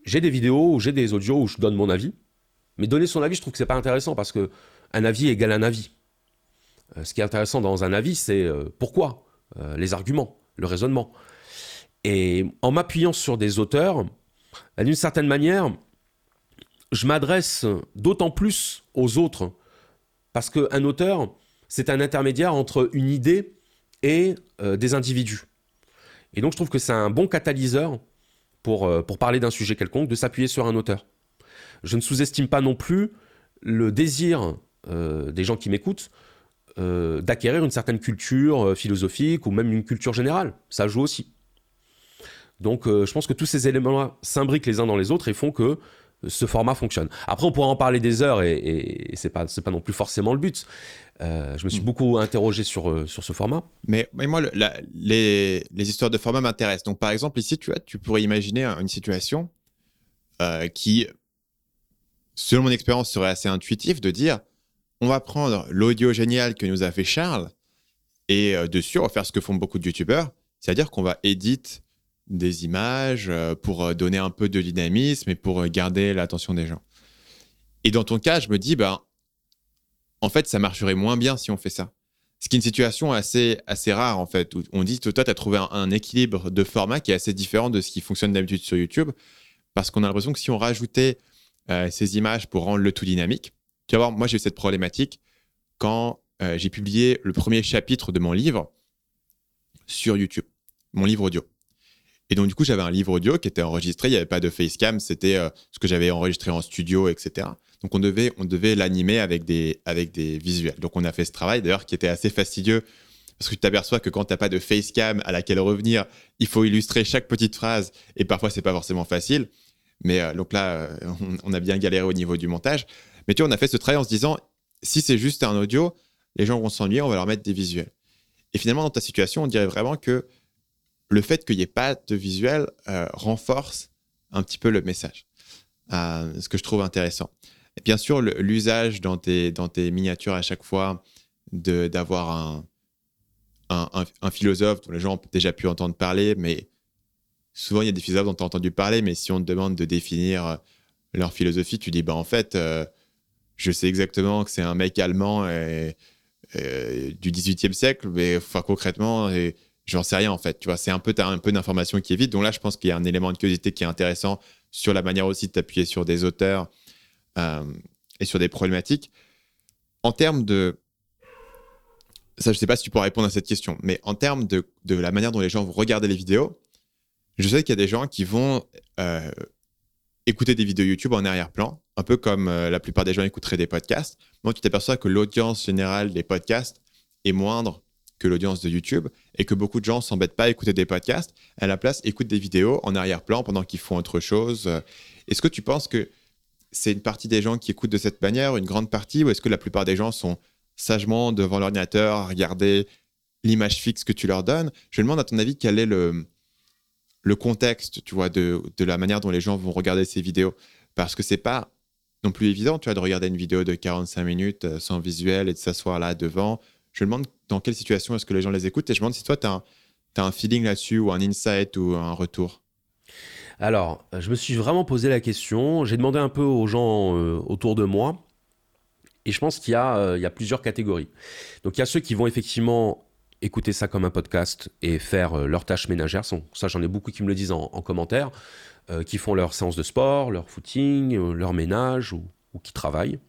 j'ai des vidéos j'ai des audios où je donne mon avis. Mais donner son avis, je trouve que c'est pas intéressant parce que un avis égale un avis. Euh, ce qui est intéressant dans un avis, c'est euh, pourquoi, les arguments, le raisonnement. Et en m'appuyant sur des auteurs, d'une certaine manière, je m'adresse d'autant plus aux autres parce qu'un auteur, c'est un intermédiaire entre une idée et euh, des individus. Et donc je trouve que c'est un bon catalyseur pour, euh, pour parler d'un sujet quelconque, de s'appuyer sur un auteur. Je ne sous-estime pas non plus le désir euh, des gens qui m'écoutent d'acquérir une certaine culture philosophique ou même une culture générale. Ça joue aussi. Donc je pense que tous ces éléments-là s'imbriquent les uns dans les autres et font que ce format fonctionne. Après, on pourra en parler des heures et, et, c'est pas c'est pas non plus forcément le but. Euh, je me suis mm. beaucoup interrogé sur euh, sur ce format. Mais, mais moi, les, les histoires de format m'intéressent. Donc, par exemple, ici, tu vois, tu pourrais imaginer une situation euh, qui, selon mon expérience, serait assez intuitive de dire, on va prendre l'audio génial que nous a fait Charles et dessus, on va faire ce que font beaucoup de youtubeurs, c'est-à-dire qu'on va éditer des images euh, pour euh, donner un peu de dynamisme et pour euh, garder l'attention des gens. Et dans ton cas, je me dis, ben, en fait, ça marcherait moins bien si on fait ça. Ce qui est une situation assez, assez rare, en fait, où on dit toi, tu as trouvé un, équilibre de format qui est assez différent de ce qui fonctionne d'habitude sur YouTube, parce qu'on a l'impression que si on rajoutait ces images pour rendre le tout dynamique, tu vas voir, moi, j'ai eu cette problématique quand j'ai publié le premier chapitre de mon livre sur YouTube, mon livre audio. Et donc, du coup, j'avais un livre audio qui était enregistré, il n'y avait pas de facecam, c'était euh, ce que j'avais enregistré en studio, etc. Donc on devait, on devait l'animer avec des, avec des visuels. Donc on a fait ce travail d'ailleurs qui était assez fastidieux parce que tu t'aperçois que quand tu n'as pas de facecam à laquelle revenir, il faut illustrer chaque petite phrase et parfois c'est pas forcément facile. Mais euh, donc là, euh, on, a bien galéré au niveau du montage. Mais tu vois, on a fait ce travail en se disant si c'est juste un audio, les gens vont s'ennuyer, on va leur mettre des visuels. Et finalement, dans ta situation, on dirait vraiment que le fait qu'il n'y ait pas de visuel euh, renforce un petit peu le message. ce que je trouve intéressant bien sûr, l'usage dans tes, dans tes miniatures à chaque fois d'avoir un, un, philosophe dont les gens ont déjà pu entendre parler, mais souvent il y a des philosophes dont tu as entendu parler, mais si on te demande de définir euh, leur philosophie, tu dis bah en fait, euh, je sais exactement que c'est un mec allemand et, du 18e siècle, mais concrètement, j'en sais rien en fait. Tu vois, c'est un peu, un peu d'information qui est vide. Donc là, je pense qu'il y a un élément de curiosité qui est intéressant sur la manière aussi de t'appuyer sur des auteurs euh, et sur des problématiques. En termes de... Ça, je ne sais pas si tu pourras répondre à cette question, mais en termes de, de la manière dont les gens vont regarder les vidéos, je sais qu'il y a des gens qui vont euh, écouter des vidéos YouTube en arrière-plan, un peu comme euh, la plupart des gens écouteraient des podcasts. Moi, tu t'aperçois que l'audience générale des podcasts est moindre que l'audience de YouTube et que beaucoup de gens s'embêtent pas à écouter des podcasts. À la place, écoutent des vidéos en arrière-plan pendant qu'ils font autre chose. Est-ce que tu penses que c'est une partie des gens qui écoutent de cette manière, une grande partie, ou est-ce que la plupart des gens sont sagement devant l'ordinateur à regarder l'image fixe que tu leur donnes? Je demande à ton avis quel est le, le contexte, tu vois, de, de la manière dont les gens vont regarder ces vidéos? Parce que c'est pas non plus évident, tu vois, de regarder une vidéo de 45 minutes euh, sans visuel et de s'asseoir là devant. Je me demande dans quelle situation est-ce que les gens les écoutent et je me demande si toi, tu as, un feeling là-dessus ou un insight ou un retour. Alors, je me suis vraiment posé la question. J'ai demandé un peu aux gens euh, autour de moi. Et je pense qu'il y, euh, y, a plusieurs catégories. Donc, il y a ceux qui vont effectivement écouter ça comme un podcast et faire euh, leurs tâches ménagères. Ça, j'en ai beaucoup qui me le disent en, commentaire. qui font leur séance de sport, leur footing, leur ménage ou, qui travaillent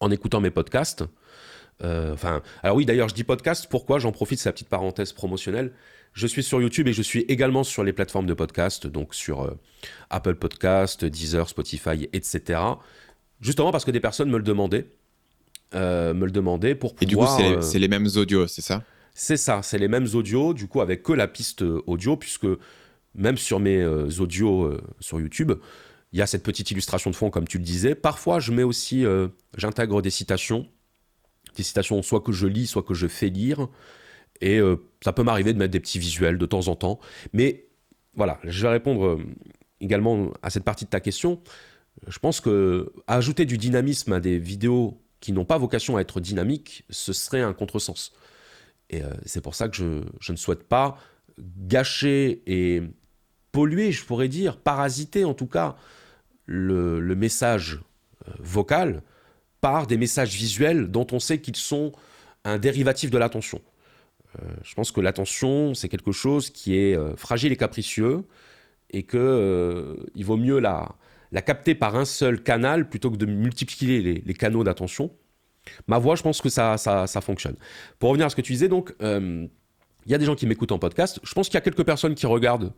en écoutant mes podcasts. Enfin, alors oui, d'ailleurs, je dis podcast. Pourquoi J'en profite, c'est la petite parenthèse promotionnelle. Je suis sur YouTube et je suis également sur les plateformes de podcast, donc sur euh, Apple Podcast, Deezer, Spotify, etc. Justement parce que des personnes me le demandaient. Euh, me le demandaient pour pouvoir... Et du coup, c'est les, mêmes audios, c'est ça? C'est ça, c'est les mêmes audios, du coup, avec que la piste audio, puisque même sur mes euh, audios sur YouTube, il y a cette petite illustration de fond, comme tu le disais. Parfois, je mets aussi, j'intègre des citations, citations soit que je lis, soit que je fais lire. Et euh, ça peut m'arriver de mettre des petits visuels de temps en temps. Mais voilà, je vais répondre euh, également à cette partie de ta question. Je pense que ajouter du dynamisme à des vidéos qui n'ont pas vocation à être dynamiques, ce serait un contresens. Et euh, c'est pour ça que je, ne souhaite pas gâcher et polluer, je pourrais dire, parasiter en tout cas, le message vocal par des messages visuels dont on sait qu'ils sont un dérivatif de l'attention. Euh, je pense que l'attention, c'est quelque chose qui est euh, fragile et capricieux et qu'il euh, vaut mieux la, la capter par un seul canal plutôt que de multiplier les, canaux d'attention. Ma voix, je pense que ça, ça, fonctionne. Pour revenir à ce que tu disais, donc, il y a des gens qui m'écoutent en podcast. Je pense qu'il y a quelques personnes qui regardent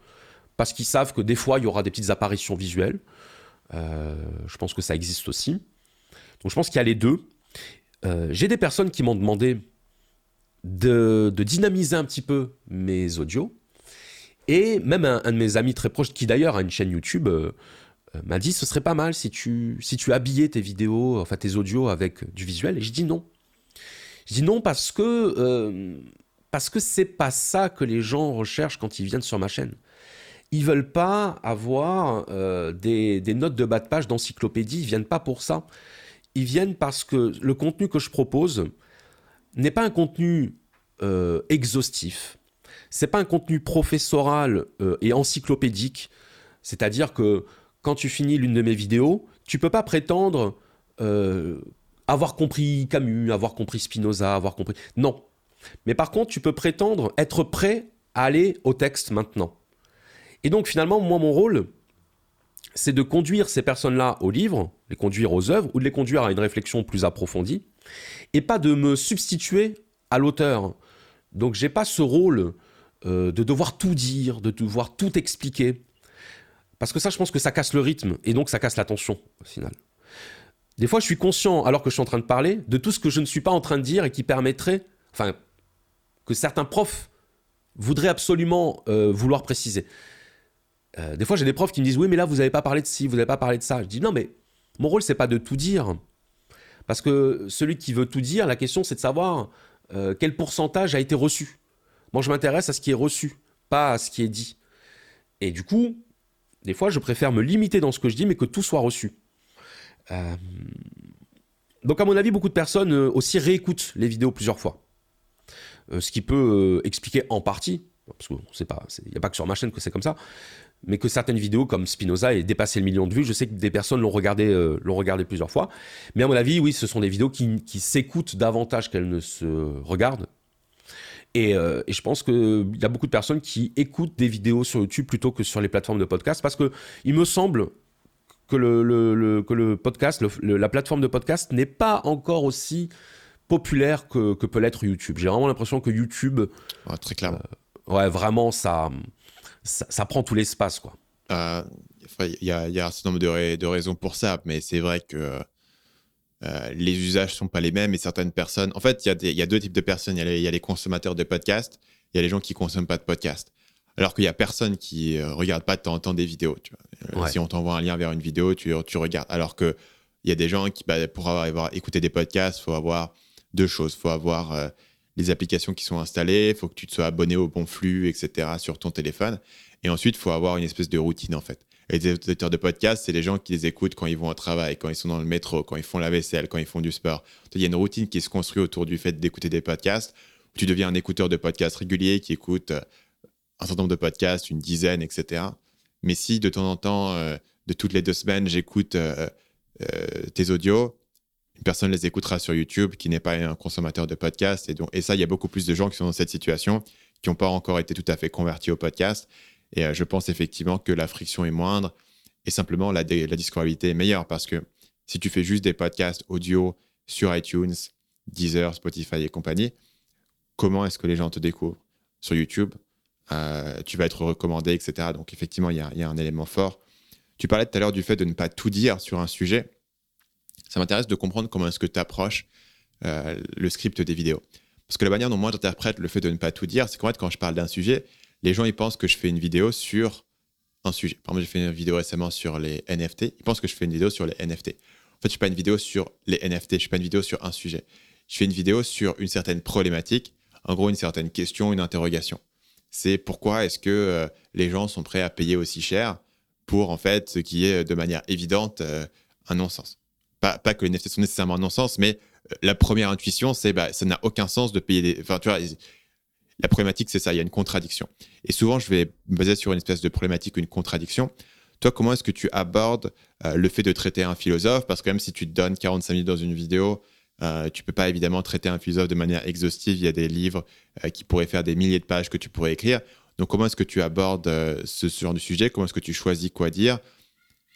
parce qu'ils savent que des fois, il y aura des petites apparitions visuelles. je pense que ça existe aussi. Donc, je pense qu'il y a les deux. J'ai des personnes qui m'ont demandé de, dynamiser un petit peu mes audios. Et même un, de mes amis très proches, qui d'ailleurs a une chaîne YouTube, euh, euh, m'a dit ce serait pas mal si tu, si tu habillais tes vidéos, enfin tes audios avec du visuel. Et je dis non. Je dis non parce que euh, parce que c'est pas ça que les gens recherchent quand ils viennent sur ma chaîne. Ils veulent pas avoir des, des, notes de bas de page d'encyclopédie. Ils viennent pas pour ça. Ils viennent parce que le contenu que je propose, n'est pas un contenu euh, exhaustif. C'est pas un contenu professoral euh, et encyclopédique. C'est-à-dire que quand tu finis l'une de mes vidéos, tu peux pas prétendre euh, avoir compris Camus, avoir compris Spinoza, avoir compris. Non, Mais par contre, tu peux prétendre être prêt à aller au texte maintenant. Et donc finalement, moi, mon rôle, c'est de conduire ces personnes-là au livre, les conduire aux œuvres, ou de les conduire à une réflexion plus approfondie, et pas de me substituer à l'auteur. Donc j'ai pas ce rôle euh, de devoir tout dire, de devoir tout expliquer. Parce que ça, je pense que ça casse le rythme, et donc ça casse l'attention, au final. Des fois, je suis conscient, alors que je suis en train de parler, de tout ce que je ne suis pas en train de dire et qui permettrait, enfin, que certains profs voudraient absolument euh, vouloir préciser. Euh, des fois, j'ai des profs qui me disent Oui, mais là, vous n'avez pas parlé de ci, vous n'avez pas parlé de ça. Je dis Non, mais mon rôle, c'est pas de tout dire. Parce que celui qui veut tout dire, la question, c'est de savoir euh, quel pourcentage a été reçu. Moi, je m'intéresse à ce qui est reçu, pas à ce qui est dit. Et du coup, des fois, je préfère me limiter dans ce que je dis, mais que tout soit reçu. Euh, donc, à mon avis, beaucoup de personnes aussi réécoutent les vidéos plusieurs fois. ce qui peut expliquer en partie, parce qu'il n'y a pas que sur ma chaîne que c'est comme ça, mais que certaines vidéos comme Spinoza aient dépassé le million de vues. Je sais que des personnes l'ont regardé, euh, l'ont regardé plusieurs fois. Mais à mon avis, oui, ce sont des vidéos qui, s'écoutent davantage qu'elles ne se regardent. Et, euh, je pense qu'il y a beaucoup de personnes qui écoutent des vidéos sur YouTube plutôt que sur les plateformes de podcast parce que il me semble que le, que le podcast, la plateforme de podcast n'est pas encore aussi populaire que, peut l'être YouTube. J'ai vraiment l'impression que YouTube. très clairement. Euh, ouais, vraiment, ça ça, prend tout l'espace, quoi. Euh, il y, a, un certain nombre de, raisons pour ça, mais c'est vrai que euh, les usages sont pas les mêmes et certaines personnes. En fait, il y, a deux types de personnes. Il y, a les consommateurs de podcasts, il y a les gens qui consomment pas de podcasts. Alors qu'il y a personne qui ne euh, regarde pas de temps en temps des vidéos. Si on t'envoie un lien vers une vidéo, tu, regardes. Alors qu'il y a des gens qui, bah, pour avoir, avoir, écouté des podcasts, il faut avoir deux choses. Il faut avoir les applications qui sont installées, il faut que tu te sois abonné au bon flux, etc. sur ton téléphone. Et ensuite, il faut avoir une espèce de routine en fait. Les auditeurs de podcast, c'est les gens qui les écoutent quand ils vont au travail, quand ils sont dans le métro, quand ils font la vaisselle, quand ils font du sport. Il y a une routine qui se construit autour du fait d'écouter des podcasts. Tu deviens un écouteur de podcasts régulier qui écoute euh, un certain nombre de podcasts, une dizaine, etc. Mais si de temps en temps, euh, de toutes les deux semaines, j'écoute euh, tes audios, personne les écoutera sur YouTube qui n'est pas un consommateur de podcast. Et, donc, et ça, il y a beaucoup plus de gens qui sont dans cette situation, qui n'ont pas encore été tout à fait convertis au podcast. Et euh, je pense effectivement que la friction est moindre et simplement la, la est meilleure parce que si tu fais juste des podcasts audio sur iTunes, Deezer, Spotify et compagnie, comment est-ce que les gens te découvrent? Sur YouTube, euh, tu vas être recommandé, etc. Donc effectivement, il y, y, a un élément fort. Tu parlais tout à l'heure du fait de ne pas tout dire sur un sujet ça m'intéresse de comprendre comment est-ce que tu approches euh, le script des vidéos. Parce que la manière dont moi j'interprète le fait de ne pas tout dire, c'est qu'en fait, quand je parle d'un sujet, les gens ils pensent que je fais une vidéo sur un sujet. Par exemple, j'ai fait une vidéo récemment sur les NFT. Ils pensent que je fais une vidéo sur les NFT. En fait, je ne fais pas une vidéo sur les NFT, je ne fais pas une vidéo sur un sujet. Je fais une vidéo sur une certaine problématique, en gros une certaine question, une interrogation. C'est pourquoi est-ce que euh, les gens sont prêts à payer aussi cher pour en fait ce qui est de manière évidente euh, un non-sens? Pas, que les NFT sont nécessairement un non-sens, mais euh, la première intuition, c'est bah, ça n'a aucun sens de payer des. Enfin, tu vois, la problématique, c'est ça, il y a une contradiction. Et souvent, je vais me baser sur une espèce de problématique, une contradiction. Toi, comment est-ce que tu abordes euh, le fait de traiter un philosophe? Parce que même si tu te donnes 45 minutes dans une vidéo, euh, tu peux pas évidemment traiter un philosophe de manière exhaustive. Il y a des livres euh, qui pourraient faire des milliers de pages que tu pourrais écrire. Donc, comment est-ce que tu abordes ce, ce, genre de sujet? Comment est-ce que tu choisis quoi dire?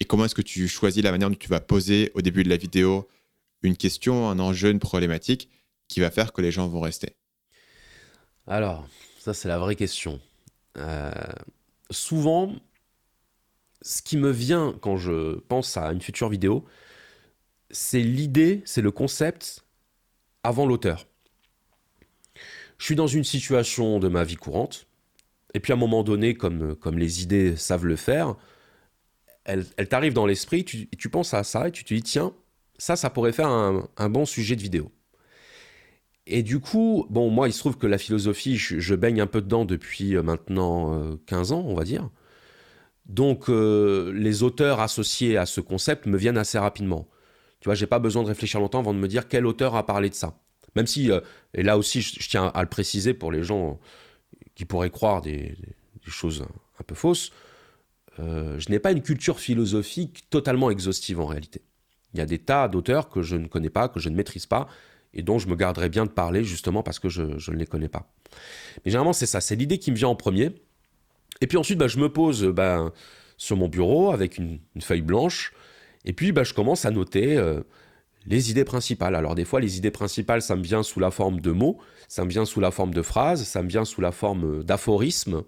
Et comment est-ce que tu choisis la manière dont tu vas poser au début de la vidéo une question, un enjeu, une problématique qui va faire que les gens vont rester? Alors, ça c'est la vraie question. Euh, souvent, ce qui me vient quand je pense à une future vidéo, c'est l'idée, c'est le concept avant l'auteur. Je suis dans une situation de ma vie courante, et puis à un moment donné, comme, comme les idées savent le faire, elle, t'arrive dans l'esprit, tu, tu penses à ça et tu te dis, tiens, ça, ça pourrait faire un, bon sujet de vidéo. Et du coup, bon, moi, il se trouve que la philosophie, je, baigne un peu dedans depuis euh, maintenant 15 euh, ans, on va dire. Donc, euh, les auteurs associés à ce concept me viennent assez rapidement. Tu vois, j'ai pas besoin de réfléchir longtemps avant de me dire quel auteur a parlé de ça. Même si, et là aussi, je, tiens à le préciser pour les gens qui pourraient croire des choses un peu fausses, euh, je n'ai pas une culture philosophique totalement exhaustive en réalité. Il y a des tas d'auteurs que je ne connais pas, que je ne maîtrise pas, et dont je me garderais bien de parler justement parce que je, ne les connais pas. Mais généralement, c'est ça, c'est l'idée qui me vient en premier. Et puis ensuite, bah, je me pose bah, sur mon bureau avec une, feuille blanche, et puis bah, je commence à noter euh, les idées principales. Alors des fois, les idées principales, ça me vient sous la forme de mots, ça me vient sous la forme de phrases, ça me vient sous la forme d'aphorismes.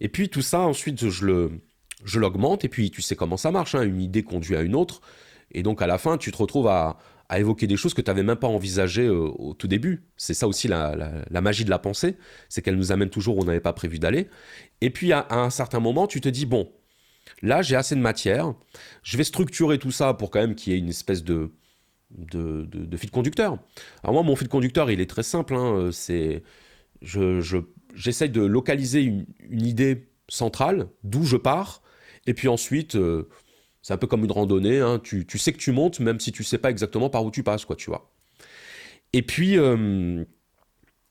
Et puis tout ça, ensuite, je le, je l'augmente, et puis tu sais comment ça marche, hein, une idée conduit à une autre, et donc à la fin, tu te retrouves à, évoquer des choses que tu n'avais même pas envisagées euh, au tout début. C'est ça aussi la, magie de la pensée, c'est qu'elle nous amène toujours où on n'avait pas prévu d'aller. Et puis à, un certain moment, tu te dis, bon, là j'ai assez de matière, je vais structurer tout ça pour quand même qu'il y ait une espèce de, de, de, fil conducteur. Alors moi, mon fil conducteur, il est très simple, hein, euh, c'est... Je, j'essaye de localiser une, idée centrale, d'où je pars, et puis ensuite, euh, c'est un peu comme une randonnée, hein. tu, sais que tu montes, même si tu sais pas exactement par où tu passes, quoi, tu vois. Et puis, euh,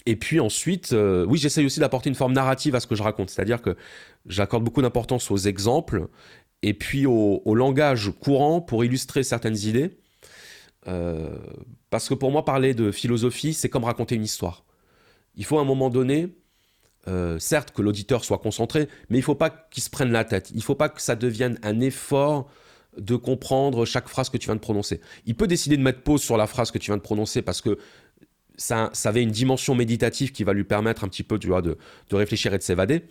et puis ensuite, euh, oui, j'essaye aussi d'apporter une forme narrative à ce que je raconte, c'est-à-dire que j'accorde beaucoup d'importance aux exemples et puis au, langage courant pour illustrer certaines idées. Parce que pour moi, parler de philosophie, c'est comme raconter une histoire. Il faut à un moment donné, certes que l'auditeur soit concentré, mais il ne faut pas qu'il se prenne la tête. Il ne faut pas que ça devienne un effort de comprendre chaque phrase que tu viens de prononcer. Il peut décider de mettre pause sur la phrase que tu viens de prononcer parce que ça, ça avait une dimension méditative qui va lui permettre un petit peu de, réfléchir et de s'évader.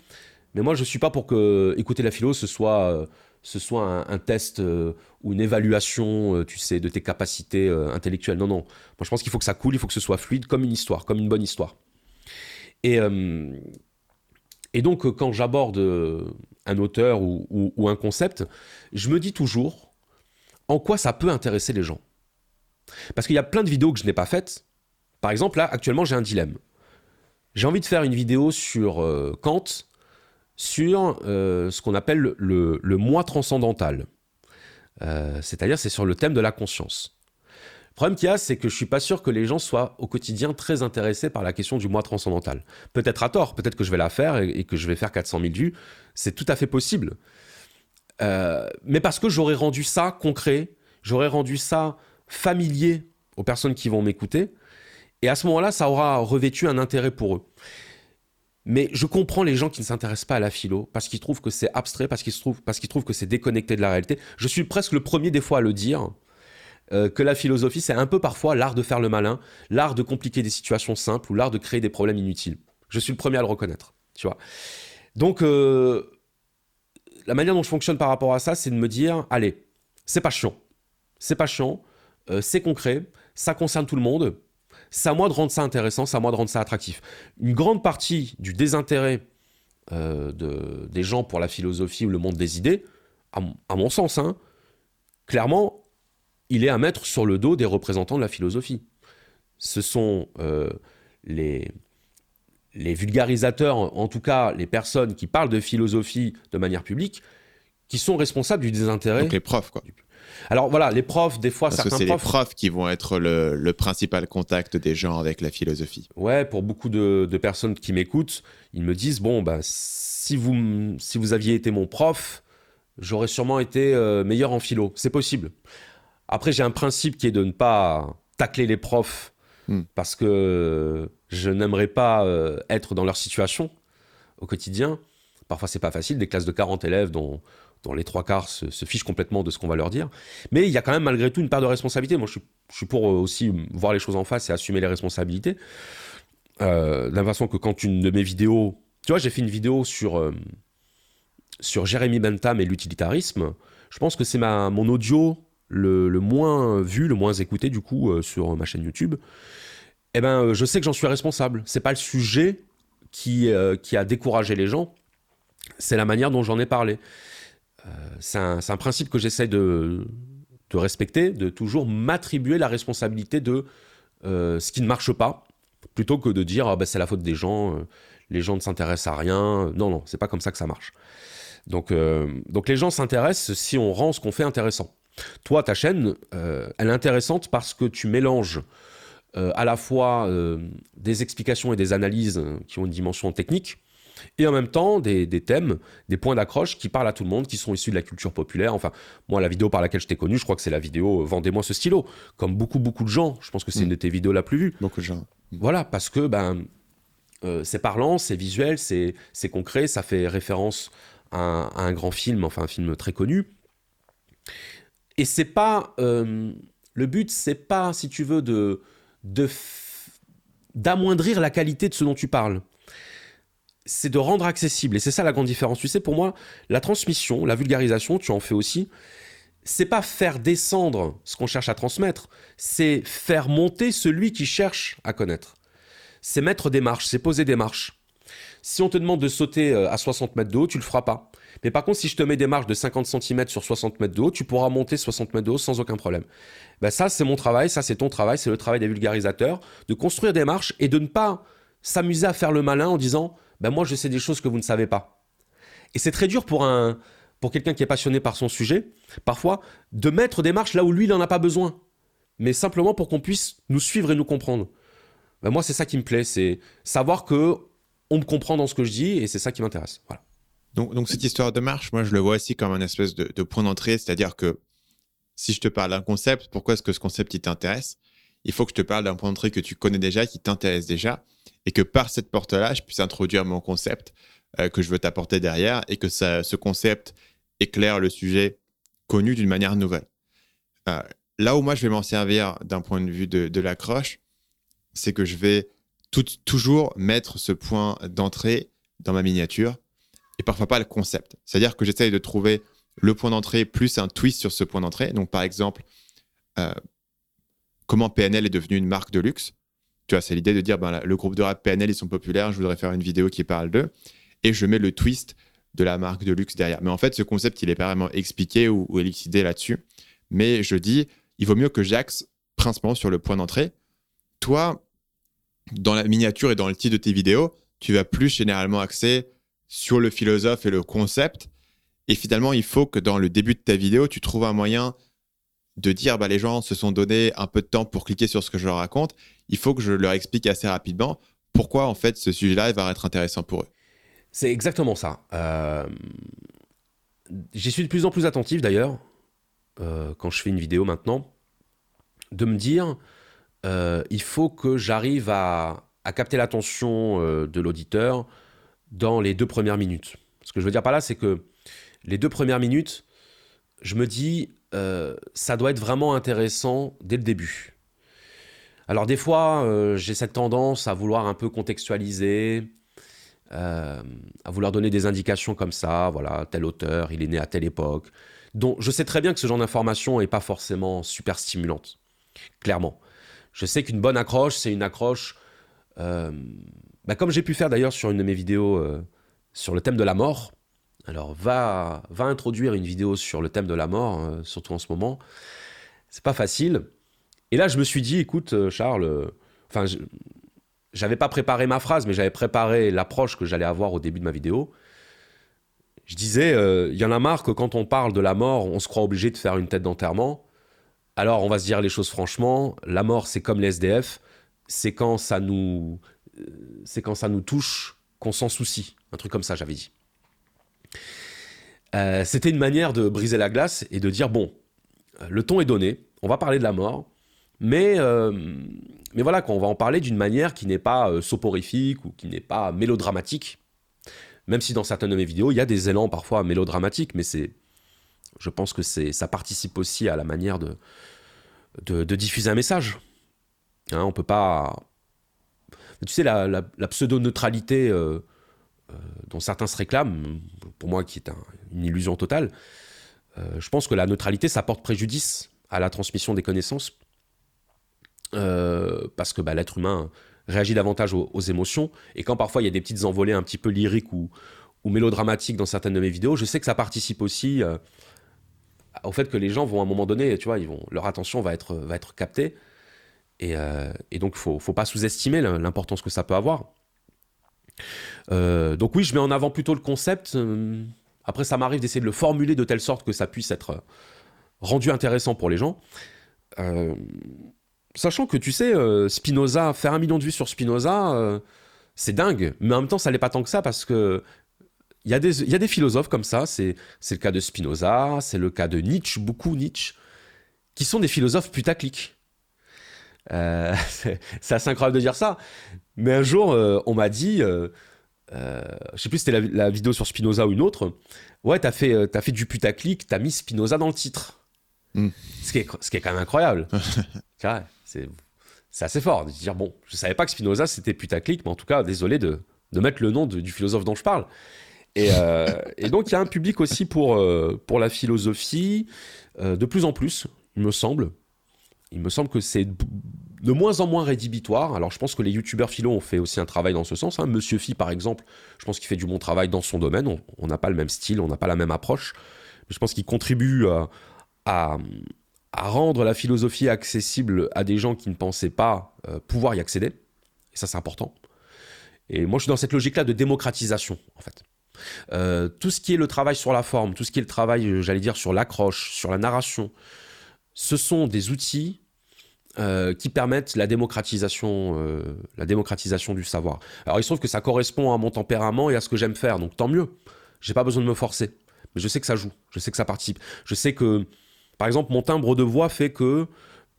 Mais moi, je ne suis pas pour que écouter la philo, ce soit, euh, ce soit un, test euh, ou une évaluation, euh, tu sais, de tes capacités intellectuelles. Non, non. Moi, je pense qu'il faut que ça coule, il faut que ce soit fluide, comme une histoire, comme une bonne histoire. Et, et donc, quand j'aborde un auteur ou, un concept, je me dis toujours en quoi ça peut intéresser les gens. Parce qu'il y a plein de vidéos que je n'ai pas faites. Par exemple, là, actuellement, j'ai un dilemme. J'ai envie de faire une vidéo sur euh, Kant, sur euh, ce qu'on appelle le, moi transcendantal. Euh, c'est-à-dire, c'est sur le thème de la conscience. Le problème qu'il y a, c'est que je suis pas sûr que les gens soient au quotidien très intéressés par la question du moi transcendantal. Peut-être à tort, peut-être que je vais la faire et, que je vais faire 400 000 vues. C'est tout à fait possible. Euh, mais parce que j'aurais rendu ça concret, j'aurais rendu ça familier aux personnes qui vont m'écouter. Et à ce moment-là, ça aura revêtu un intérêt pour eux. Mais je comprends les gens qui ne s'intéressent pas à la philo parce qu'ils trouvent que c'est abstrait, parce qu'ils trouvent, parce qu'ils trouvent que c'est déconnecté de la réalité. Je suis presque le premier des fois à le dire. Euh, que la philosophie, c'est un peu parfois l'art de faire le malin, l'art de compliquer des situations simples ou l'art de créer des problèmes inutiles. Je suis le premier à le reconnaître, tu vois. Donc, euh, la manière dont je fonctionne par rapport à ça, c'est de me dire, allez, c'est pas chiant, c'est pas chiant, euh, c'est concret, ça concerne tout le monde, c'est à moi de rendre ça intéressant, c'est à moi de rendre ça attractif. Une grande partie du désintérêt de, des gens pour la philosophie ou le monde des idées, à, à mon sens, hein, clairement, il est à mettre sur le dos des représentants de la philosophie. Ce sont euh, les, les vulgarisateurs, en tout cas les personnes qui parlent de philosophie de manière publique, qui sont responsables du désintérêt. Donc les profs, quoi. Alors voilà, les profs, des fois, Parce certains que profs. C'est les profs qui vont être le, principal contact des gens avec la philosophie. Ouais, pour beaucoup de, personnes qui m'écoutent, ils me disent bon, bah, si, vous, si vous aviez été mon prof, j'aurais sûrement été euh, meilleur en philo. C'est possible. Après, j'ai un principe qui est de ne pas tacler les profs hmm. parce que je n'aimerais pas euh, être dans leur situation au quotidien. Parfois, c'est pas facile, des classes de 40 élèves dont, dont les trois quarts se, fichent complètement de ce qu'on va leur dire. Mais il y a quand même malgré tout une part de responsabilité. Moi, je suis, pour euh, aussi voir les choses en face et assumer les responsabilités. Euh, de la façon que quand une de mes vidéos... Tu vois, j'ai fait une vidéo sur, sur Jérémy Bentham et l'utilitarisme. Je pense que c'est mon audio le, moins vu, le moins écouté du coup euh, sur ma chaîne YouTube, eh ben, euh, je sais que j'en suis responsable. C'est pas le sujet qui, euh, qui a découragé les gens, c'est la manière dont j'en ai parlé. c'est un, principe que j'essaie de, de, respecter, de toujours m'attribuer la responsabilité de ce qui ne marche pas, plutôt que de dire ah, ben, c'est la faute des gens, les gens ne s'intéressent à rien. Non, non, c'est pas comme ça que ça marche. Donc, donc les gens s'intéressent si on rend ce qu'on fait intéressant. Toi, ta chaîne, euh, elle est intéressante parce que tu mélanges euh, à la fois euh, des explications et des analyses qui ont une dimension technique, Et en même temps, des, thèmes, des points d'accroche qui parlent à tout le monde, qui sont issus de la culture populaire. Enfin, moi, la vidéo par laquelle je t'ai connu, je crois que c'est la vidéo Vendez-moi ce stylo. Comme beaucoup, beaucoup de gens. Je pense que c'est mm. une de tes vidéos la plus vue. Beaucoup de gens. Voilà, parce que ben, euh, c'est parlant, c'est visuel, c'est concret, ça fait référence à un, grand film, enfin un film très connu. Et c'est pas. Euh, le but, c'est pas, si tu veux, de d'amoindrir la qualité de ce dont tu parles. C'est de rendre accessible. Et c'est ça la grande différence. Tu sais, pour moi, la transmission, la vulgarisation, tu en fais aussi. C'est pas faire descendre ce qu'on cherche à transmettre, c'est faire monter celui qui cherche à connaître c'est mettre des marches, c'est poser des marches. Si on te demande de sauter euh, à 60 mètres de haut, tu le feras pas. Mais par contre, si je te mets des marches de 50 cm sur 60 mètres de haut, tu pourras monter 60 mètres de haut sans aucun problème. Ben ça, c'est mon travail, ça, c'est ton travail, c'est le travail des vulgarisateurs, de construire des marches et de ne pas s'amuser à faire le malin en disant ben moi, je sais des choses que vous ne savez pas. Et c'est très dur pour un pour quelqu'un qui est passionné par son sujet, parfois, de mettre des marches là où lui, il n'en a pas besoin. Mais simplement pour qu'on puisse nous suivre et nous comprendre. Ben, moi, c'est ça qui me plaît, c'est savoir que on me comprend dans ce que je dis et c'est ça qui m'intéresse. Voilà. Donc, donc, cette histoire de marche, moi, je le vois aussi comme un espèce de, point d'entrée, c'est-à-dire que si je te parle d'un concept, pourquoi est-ce que ce concept t'intéresse? Il faut que je te parle d'un point d'entrée que tu connais déjà, qui t'intéresse déjà, et que par cette porte-là, je puisse introduire mon concept euh, que je veux t'apporter derrière, et que ce concept éclaire le sujet connu d'une manière nouvelle. Euh, là où moi, je vais m'en servir d'un point de vue de, de l'accroche, c'est que je vais toujours mettre ce point d'entrée dans ma miniature parfois pas le concept. C'est-à-dire que j'essaye de trouver le point d'entrée plus un twist sur ce point d'entrée. Donc, par exemple, euh, comment PNL est devenu une marque de luxe. Tu vois, c'est l'idée de dire, ben, le groupe de rap PNL, ils sont populaires, je voudrais faire une vidéo qui parle d'eux. Et je mets le twist de la marque de luxe derrière. Mais en fait, ce concept, il est pas vraiment expliqué ou élucidé là-dessus. Mais je dis, il vaut mieux que j'axe principalement sur le point d'entrée toi, dans la miniature et dans le titre de tes vidéos, tu vas plus généralement axer sur le philosophe et le concept. Et finalement, il faut que dans le début de ta vidéo, tu trouves un moyen de dire bah, les gens se sont donné un peu de temps pour cliquer sur ce que je leur raconte. Il faut que je leur explique assez rapidement pourquoi en fait ce sujet-là va être intéressant pour eux. C'est exactement ça. Euh... J'y suis de plus en plus attentif d'ailleurs, euh, quand je fais une vidéo maintenant, de me dire euh, il faut que j'arrive à, capter l'attention de l'auditeur dans les deux premières minutes. Ce que je veux dire par là, c'est que les deux premières minutes, je me dis, euh, ça doit être vraiment intéressant dès le début. Alors des fois, j'ai cette tendance à vouloir un peu contextualiser, à vouloir donner des indications comme ça, voilà, tel auteur, il est né à telle époque. Donc je sais très bien que ce genre d'information n'est pas forcément super stimulante, clairement. Je sais qu'une bonne accroche, c'est une accroche, euh, bah, comme j'ai pu faire d'ailleurs sur une de mes vidéos euh, sur le thème de la mort. Alors va, introduire une vidéo sur le thème de la mort, euh, surtout en ce moment. C'est pas facile. Et là, je me suis dit, écoute, Charles, enfin, j'avais pas préparé ma phrase, mais j'avais préparé l'approche que j'allais avoir au début de ma vidéo. Je disais, il y en a marre que quand on parle de la mort, on se croit obligé de faire une tête d'enterrement. Alors, on va se dire les choses franchement, la mort, c'est comme les SDF, c'est quand ça nous, euh, c'est quand ça nous touche qu'on s'en soucie. Un truc comme ça, j'avais dit. Euh, c'était une manière de briser la glace et de dire bon, euh, le ton est donné, on va parler de la mort, mais, mais voilà, on va en parler d'une manière qui n'est pas soporifique ou qui n'est pas mélodramatique. Même si dans certaines de mes vidéos, il y a des élans parfois mélodramatiques, mais c'est je pense que ça participe aussi à la manière de, de, diffuser un message. Hein, on peut pas. Tu sais, la, pseudo-neutralité euh, euh, dont certains se réclament, pour moi qui est une illusion totale, euh, je pense que la neutralité, ça porte préjudice à la transmission des connaissances. parce que bah, l'être humain réagit davantage aux, émotions. Et quand parfois il y a des petites envolées un petit peu lyriques ou, mélodramatiques dans certaines de mes vidéos, je sais que ça participe aussi au fait que les gens vont à un moment donné, tu vois, leur attention va être captée. Et, euh, donc, il faut, faut pas sous-estimer l'importance que ça peut avoir. Euh, donc oui, je mets en avant plutôt le concept. Euh, après, ça m'arrive d'essayer de le formuler de telle sorte que ça puisse être rendu intéressant pour les gens. sachant que tu sais, Spinoza, faire un million de vues sur Spinoza, c'est dingue, mais en même temps, ça n'est pas tant que ça parce que il y a des philosophes comme ça, c'est le cas de Spinoza, c'est le cas de Nietzsche, beaucoup Nietzsche, qui sont des philosophes putaclic. Euh, *laughs* c'est assez incroyable de dire ça, mais un jour, euh, on m'a dit, euh, euh, je sais plus si c'était la, vidéo sur Spinoza ou une autre, ouais, t'as fait, as fait du putaclic, t'as mis Spinoza dans le titre. Hmm. Ce, qui est, ce qui est quand même incroyable. *laughs* c'est c'est assez fort de dire bon, je savais pas que Spinoza c'était putaclic, mais en tout cas, désolé de, de mettre le nom du philosophe dont je parle. Et, et donc il y a un public aussi pour, pour la philosophie, de plus en plus, il me semble. Il me semble que c'est de moins en moins rédhibitoire. Alors je pense que les youtubeurs philo ont fait aussi un travail dans ce sens. Hein. Monsieur Phi par exemple, je pense qu'il fait du bon travail dans son domaine. On n'a pas le même style, on n'a pas la même approche. Mais je pense qu'il contribue à, à rendre la philosophie accessible à des gens qui ne pensaient pas euh, pouvoir y accéder. Et ça, c'est important. Et moi, je suis dans cette logique-là de démocratisation, en fait. Euh, tout ce qui est le travail sur la forme, tout ce qui est le travail, euh, j'allais dire, sur l'accroche, sur la narration, ce sont des outils qui permettent la démocratisation, la démocratisation du savoir. Alors, il se trouve que ça correspond à mon tempérament et à ce que j'aime faire, donc tant mieux. J'ai pas besoin de me forcer. Mais je sais que ça joue, je sais que ça participe. Je sais que par exemple, mon timbre de voix fait que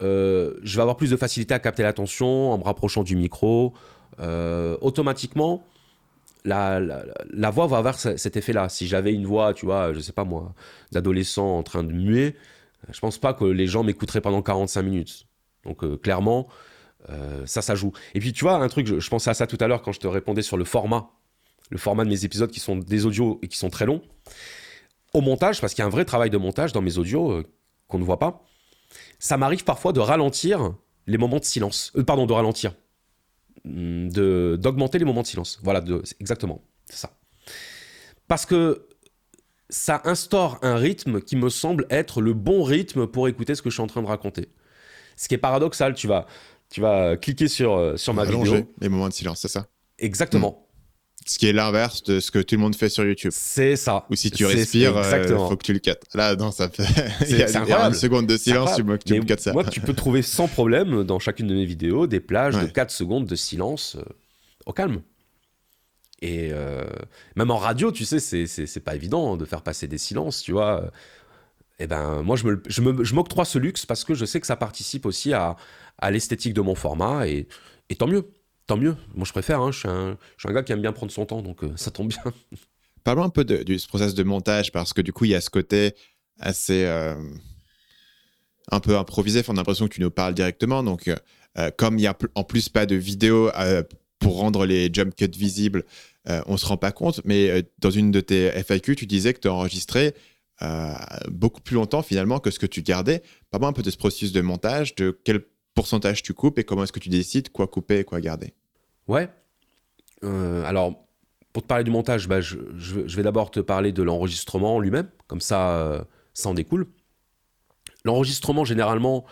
euh, je vais avoir plus de facilité à capter l'attention en me rapprochant du micro. Euh, automatiquement, la, voix va avoir cet effet-là. Si j'avais une voix, tu vois, je sais pas moi, d'adolescent en train de muer, je pense pas que les gens m'écouteraient pendant 45 minutes. Donc euh, clairement, ça, ça joue. Et puis tu vois, un truc, je, pensais à ça tout à l'heure quand je te répondais sur le format, le format de mes épisodes qui sont des audios et qui sont très longs. Au montage, parce qu'il y a un vrai travail de montage dans mes audios qu'on ne voit pas, ça m'arrive parfois de ralentir les moments de silence. Euh, pardon, de ralentir. Hmm, de, d'augmenter les moments de silence. Voilà, exactement. C'est ça. Parce que ça instaure un rythme qui me semble être le bon rythme pour écouter ce que je suis en train de raconter. Ce qui est paradoxal, tu vas, tu vas cliquer sur, euh, sur ma vidéo. les moments de silence, c'est ça? Exactement. Ce qui est l'inverse de ce que tout le monde fait sur YouTube. C'est ça. Ou si tu respires, il euh, faut que tu le cuttes. Là, non, ça fait. *laughs* il y a, une seconde de silence, tu, tu me ça. Moi, tu peux trouver sans problème dans chacune de mes vidéos des plages de 4 secondes de silence euh, au calme. Et euh, même en radio, tu sais, c'est pas évident de faire passer des silences, tu vois. Eh ben, moi, je m'octroie me, je me, ce luxe parce que je sais que ça participe aussi à, à l'esthétique de mon format et, et tant mieux tant mieux. Moi, je préfère. Hein. Je, suis un, gars qui aime bien prendre son temps, donc euh, ça tombe bien. *laughs* Parlons un peu de, du process de montage, parce que du coup, il y a ce côté assez euh, un peu improvisé. On a l'impression que tu nous parles directement. Donc, euh, comme il n'y a en plus pas de vidéo pour rendre les jump cuts visibles, on ne se rend pas compte. Mais dans une de tes FAQ, tu disais que tu as enregistré beaucoup plus longtemps finalement que ce que tu gardais. Parle-moi un peu de ce processus de montage, de quel pourcentage tu coupes et comment est-ce que tu décides quoi couper et quoi garder? Ouais. Euh, alors, pour te parler du montage, bah, je, vais d'abord te parler de l'enregistrement lui-même, comme ça, euh, ça en découle. L'enregistrement, généralement,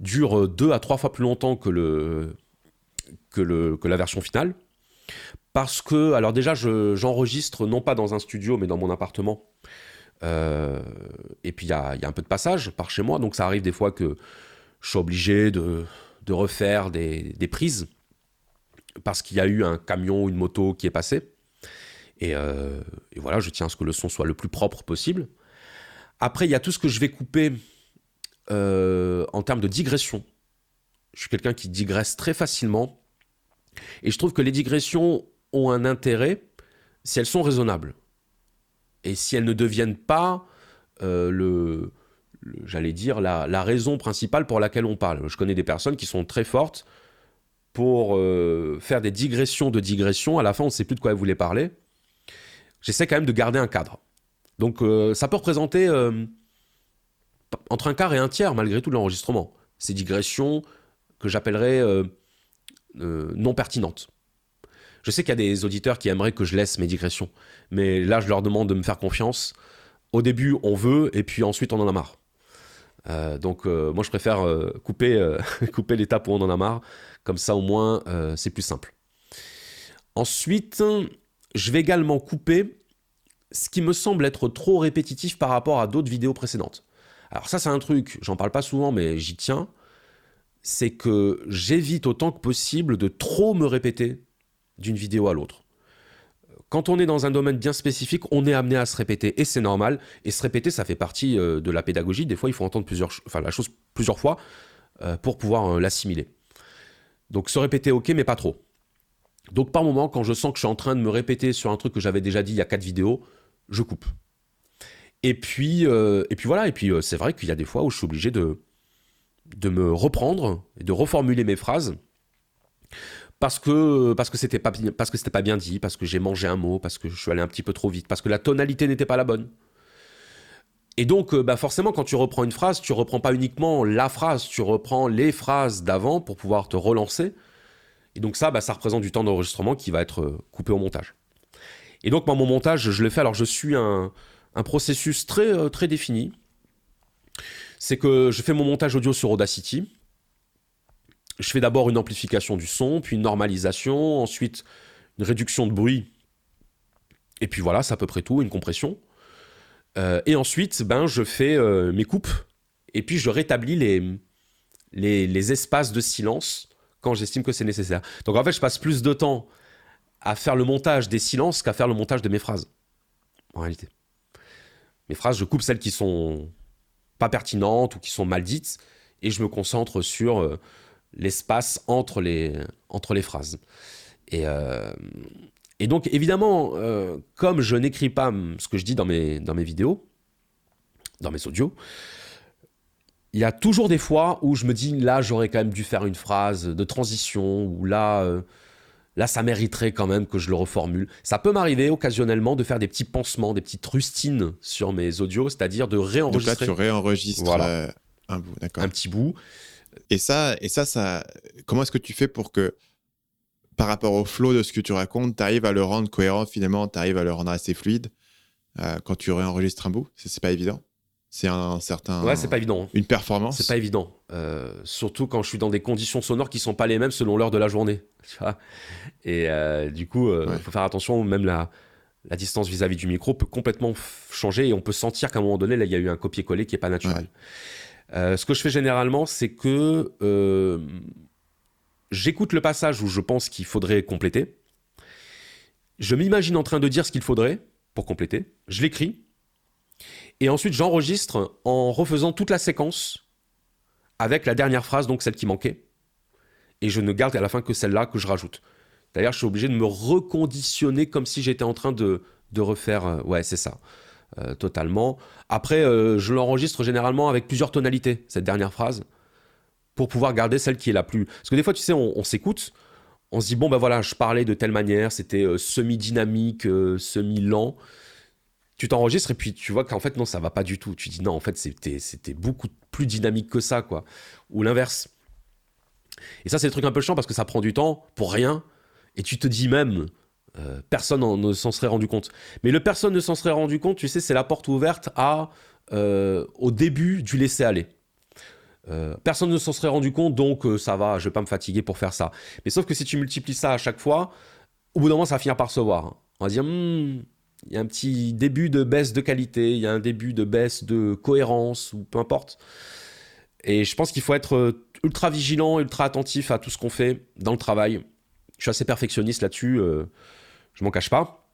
dure deux à trois fois plus longtemps que, le, que, le, que la version finale. Parce que, alors déjà, j'enregistre non pas dans un studio, mais dans mon appartement. Euh, et puis, il y a, un peu de passage par chez moi, donc ça arrive des fois que je suis obligé de, refaire des, prises parce qu'il y a eu un camion ou une moto qui est passé. Euh, et, voilà, je tiens à ce que le son soit le plus propre possible. Après, il y a tout ce que je vais couper euh, en termes de digression. Je suis quelqu'un qui digresse très facilement. Et je trouve que les digressions ont un intérêt si elles sont raisonnables. Et si elles ne deviennent pas euh, le, j'allais dire, la, raison principale pour laquelle on parle. Je connais des personnes qui sont très fortes pour euh, faire des digressions de digressions. À la fin, on ne sait plus de quoi elles voulaient parler. J'essaie quand même de garder un cadre. Donc, euh, ça peut représenter entre un quart et un tiers, malgré tout, de l'enregistrement. Ces digressions que j'appellerais non pertinentes. Je sais qu'il y a des auditeurs qui aimeraient que je laisse mes digressions, mais là, je leur demande de me faire confiance. Au début, on veut, et puis ensuite, on en a marre. Euh, donc euh, moi je préfère euh, couper, *laughs* couper l'étape où on en a marre, comme ça au moins c'est plus simple. Ensuite, je vais également couper ce qui me semble être trop répétitif par rapport à d'autres vidéos précédentes. Alors ça c'est un truc, j'en parle pas souvent mais j'y tiens, c'est que j'évite autant que possible de trop me répéter d'une vidéo à l'autre. Quand on est dans un domaine bien spécifique, on est amené à se répéter et c'est normal. Et se répéter, ça fait partie euh, de la pédagogie. Des fois, il faut entendre plusieurs, enfin, la chose plusieurs fois euh, pour pouvoir euh, l'assimiler. Donc se répéter, ok, mais pas trop. Donc par moment, quand je sens que je suis en train de me répéter sur un truc que j'avais déjà dit il y a quatre vidéos, je coupe. Et puis, et puis voilà, et puis c'est vrai qu'il y a des fois où je suis obligé de, de me reprendre et de reformuler mes phrases parce que parce que c'était pas parce que c'était pas bien dit, parce que j'ai mangé un mot, parce que je suis allé un petit peu trop vite, parce que la tonalité n'était pas la bonne. Et donc, euh, bah forcément, quand tu reprends une phrase, tu reprends pas uniquement la phrase, tu reprends les phrases d'avant pour pouvoir te relancer. Et donc ça, bah, ça représente du temps d'enregistrement qui va être euh, coupé au montage. Et donc, moi, mon montage, je le fais. Alors, je suis un, un processus très, euh, très défini. C'est que je fais mon montage audio sur Audacity je fais d'abord une amplification du son, puis une normalisation, ensuite une réduction de bruit, et puis voilà, c'est à peu près tout, une compression. Euh, et ensuite, ben, je fais euh, mes coupes, et puis je rétablis les, les, espaces de silence quand j'estime que c'est nécessaire. Donc en fait, je passe plus de temps à faire le montage des silences qu'à faire le montage de mes phrases, en réalité. Mes phrases, je coupe celles qui sont pas pertinentes ou qui sont mal dites, et je me concentre sur... Euh, l'espace entre les, entre les phrases. Et, euh, et donc, évidemment, euh, comme je n'écris pas ce que je dis dans mes, dans mes vidéos, dans mes audios, il y a toujours des fois où je me dis, là, j'aurais quand même dû faire une phrase de transition, ou là, euh, là, ça mériterait quand même que je le reformule. Ça peut m'arriver occasionnellement de faire des petits pansements, des petites rustines sur mes audios, c'est-à-dire de réenregistrer. Donc là, tu réenregistres un bout, d'accord. Un petit bout. Et ça, et ça, ça comment est-ce que tu fais pour que, par rapport au flow de ce que tu racontes, tu arrives à le rendre cohérent finalement, tu arrives à le rendre assez fluide euh, quand tu réenregistres un bout? C'est pas évident c'est un, certain. Ouais, c'est pas évident. Une performance. C'est pas évident. Euh, surtout quand je suis dans des conditions sonores qui sont pas les mêmes selon l'heure de la journée. *laughs* Tu vois? Et euh, du coup, il faut faire attention. Même la, la distance vis-à-vis du micro peut complètement changer et on peut sentir qu'à un moment donné, là, il y a eu un copier-coller qui est pas naturel. Euh, ce que je fais généralement, c'est que euh, j'écoute le passage où je pense qu'il faudrait compléter. Je m'imagine en train de dire ce qu'il faudrait pour compléter. Je l'écris. Et ensuite, j'enregistre en refaisant toute la séquence avec la dernière phrase, donc celle qui manquait. Et je ne garde à la fin que celle-là que je rajoute. D'ailleurs, je suis obligé de me reconditionner comme si j'étais en train de, de refaire. Euh, ouais, c'est ça. Euh, totalement. Après, euh, je l'enregistre généralement avec plusieurs tonalités, cette dernière phrase, pour pouvoir garder celle qui est la plus. Parce que des fois, tu sais, on, s'écoute, on se dit, bon, ben voilà, je parlais de telle manière, c'était euh, semi-dynamique, semi-lent. Tu t'enregistres et puis tu vois qu'en fait, non, ça va pas du tout. Tu dis, non, en fait, c'était beaucoup plus dynamique que ça, quoi. Ou l'inverse. Et ça, c'est le truc un peu chiant parce que ça prend du temps pour rien. Et tu te dis même, euh, personne ne s'en serait rendu compte. Mais le personne ne s'en serait rendu compte, tu sais, c'est la porte ouverte à, euh, au début du laisser-aller. Euh, personne ne s'en serait rendu compte, donc ça va, je vais pas me fatiguer pour faire ça. Mais sauf que si tu multiplies ça à chaque fois, au bout d'un moment, ça va finir par se voir. On va dire, hmm, il y a un petit début de baisse de qualité, il y a un début de baisse de cohérence, ou peu importe. Et je pense qu'il faut être ultra vigilant, ultra attentif à tout ce qu'on fait dans le travail. Je suis assez perfectionniste là-dessus je m'en cache pas.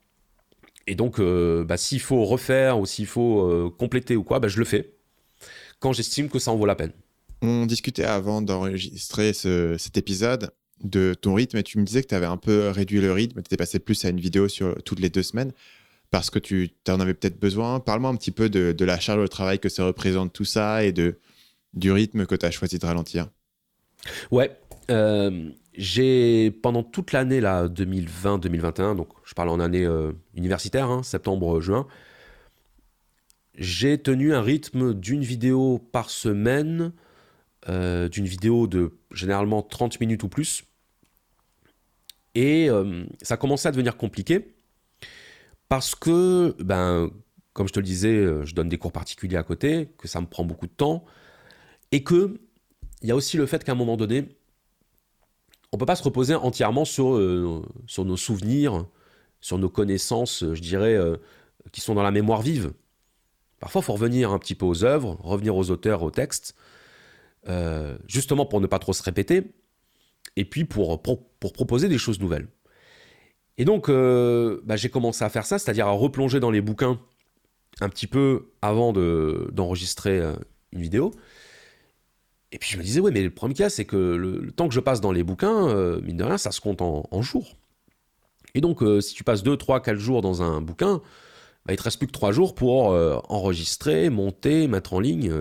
Et donc, euh, bah, s'il faut refaire ou s'il faut euh, compléter ou quoi, bah, je le fais quand j'estime que ça en vaut la peine. On discutait avant d'enregistrer cet épisode de ton rythme et tu me disais que tu avais un peu réduit le rythme, tu étais passé plus à une vidéo sur toutes les deux semaines parce que tu en avais peut-être besoin. Parle-moi un petit peu de, la charge de travail que ça représente tout ça et de, du rythme que tu as choisi de ralentir. Ouais. Euh, j'ai pendant toute l'année là 2020-2021, donc je parle en année euh, universitaire, hein, septembre-juin, j'ai tenu un rythme d'une vidéo par semaine, euh, d'une vidéo de généralement 30 minutes ou plus. Et euh, ça commençait à devenir compliqué parce que, ben, comme je te le disais, je donne des cours particuliers à côté, que ça me prend beaucoup de temps, et que il y a aussi le fait qu'à un moment donné, on peut pas se reposer entièrement sur, euh, sur nos souvenirs, sur nos connaissances, je dirais, euh, qui sont dans la mémoire vive. Parfois, il faut revenir un petit peu aux œuvres, revenir aux auteurs, aux textes, euh, justement pour ne pas trop se répéter, et puis pour, proposer des choses nouvelles. Et donc, bah, j'ai commencé à faire ça, c'est-à-dire à replonger dans les bouquins un petit peu avant d'enregistrer une vidéo. Et puis je me disais, ouais, mais le y a, c'est que le, temps que je passe dans les bouquins, euh, mine de rien, ça se compte en, jours. Et donc, si tu passes 2, 3, 4 jours dans un bouquin, bah, il te reste plus que 3 jours pour enregistrer, monter, mettre en ligne.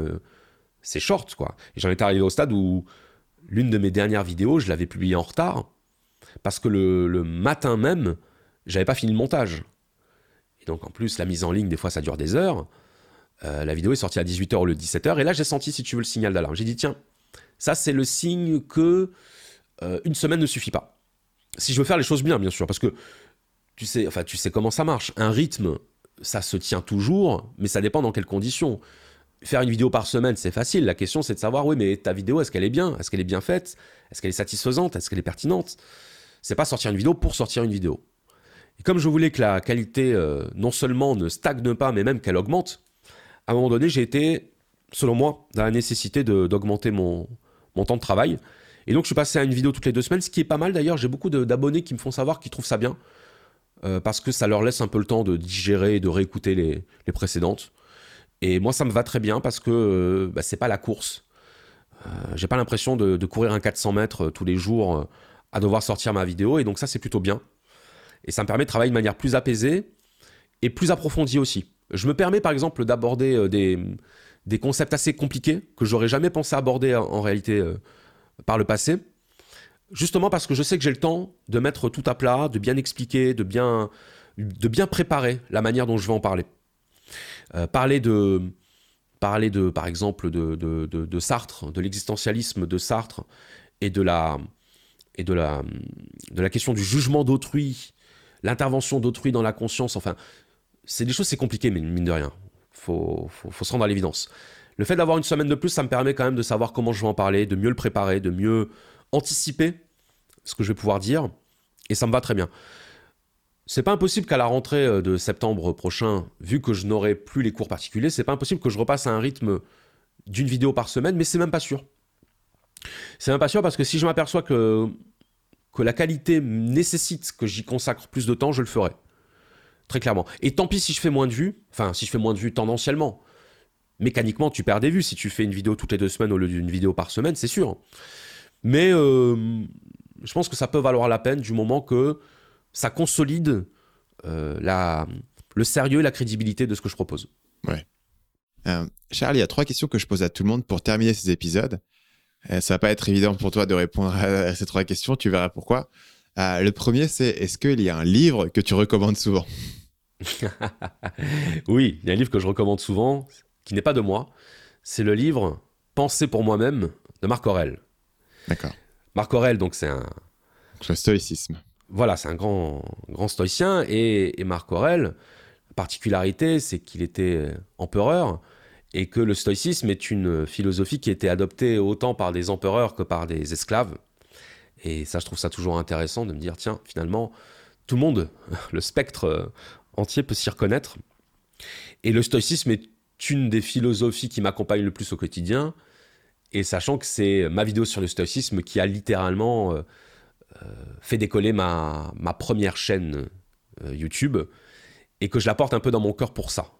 c'est short, quoi. Et j'en étais arrivé au stade où l'une de mes dernières vidéos, je l'avais publiée en retard parce que le, matin même, j'avais pas fini le montage. Et donc en plus, la mise en ligne, des fois, ça dure des heures. Euh, la vidéo est sortie à 18h ou le 17h, et là j'ai senti, si tu veux, le signal d'alarme. J'ai dit, tiens, ça c'est le signe que euh, une semaine ne suffit pas. Si je veux faire les choses bien, bien sûr, parce que tu sais, enfin, tu sais comment ça marche. Un rythme, ça se tient toujours, mais ça dépend dans quelles conditions. Faire une vidéo par semaine, c'est facile. La question, c'est de savoir, oui, mais ta vidéo, est-ce qu'elle est bien? Est-ce qu'elle est bien faite? Est-ce qu'elle est satisfaisante? Est-ce qu'elle est pertinente? C'est pas sortir une vidéo pour sortir une vidéo. Et comme je voulais que la qualité euh, non seulement ne stagne pas, mais même qu'elle augmente, à un moment donné, j'ai été, selon moi, dans la nécessité d'augmenter mon, temps de travail. Et donc, je suis passé à une vidéo toutes les deux semaines, ce qui est pas mal d'ailleurs. J'ai beaucoup d'abonnés qui me font savoir qu'ils trouvent ça bien, euh, parce que ça leur laisse un peu le temps de digérer et de réécouter les, précédentes. Et moi, ça me va très bien parce que euh, bah, c'est pas la course. j'ai pas l'impression de, de, courir un 400 mètres tous les jours à devoir sortir ma vidéo. Et donc ça, c'est plutôt bien. Et ça me permet de travailler de manière plus apaisée et plus approfondie aussi. Je me permets par exemple d'aborder euh, des, concepts assez compliqués que j'aurais jamais pensé aborder en, réalité euh, par le passé. Justement parce que je sais que j'ai le temps de mettre tout à plat, de bien expliquer, de bien, préparer la manière dont je vais en parler. Euh, parler de, par exemple, de Sartre, de l'existentialisme de Sartre et de la, et de la, de la question du jugement d'autrui, l'intervention d'autrui dans la conscience, enfin, c'est des choses, c'est compliqué, mine de rien. Faut, faut se rendre à l'évidence. Le fait d'avoir une semaine de plus, ça me permet quand même de savoir comment je vais en parler, de mieux le préparer, de mieux anticiper ce que je vais pouvoir dire, et ça me va très bien. C'est pas impossible qu'à la rentrée euh, de septembre prochain, vu que je n'aurai plus les cours particuliers, c'est pas impossible que je repasse à un rythme d'une vidéo par semaine, mais c'est même pas sûr. C'est même pas sûr parce que si je m'aperçois que, que la qualité nécessite que j'y consacre plus de temps, je le ferai. Très clairement. Et tant pis si je fais moins de vues, enfin si je fais moins de vues tendanciellement. Mécaniquement, tu perds des vues si tu fais une vidéo toutes les deux semaines au lieu d'une vidéo par semaine, c'est sûr. Mais euh, je pense que ça peut valoir la peine du moment que ça consolide euh, la, le sérieux et la crédibilité de ce que je propose. Ouais. Euh, Charles, il y a trois questions que je pose à tout le monde pour terminer ces épisodes. Euh, ça va pas être évident pour toi de répondre à ces trois questions, tu verras pourquoi. Euh, le premier, c'est est-ce qu'il y a un livre que tu recommandes souvent? *laughs* Oui, il y a un livre que je recommande souvent, qui n'est pas de moi. C'est le livre Penser pour moi-même de Marc Aurel. D'accord. Marc Aurel, donc c'est un. Le stoïcisme. Voilà, c'est un grand, grand stoïcien. Et, et Marc Aurel, la particularité, c'est qu'il était empereur et que le stoïcisme est une philosophie qui a été adoptée autant par des empereurs que par des esclaves. Et ça, je trouve ça toujours intéressant de me dire, tiens, finalement, tout le monde, *laughs* le spectre euh, entier peut s'y reconnaître. Et le stoïcisme est une des philosophies qui m'accompagne le plus au quotidien. Et sachant que c'est ma vidéo sur le stoïcisme qui a littéralement euh, euh, fait décoller ma, ma première chaîne YouTube et que je la porte un peu dans mon cœur pour ça.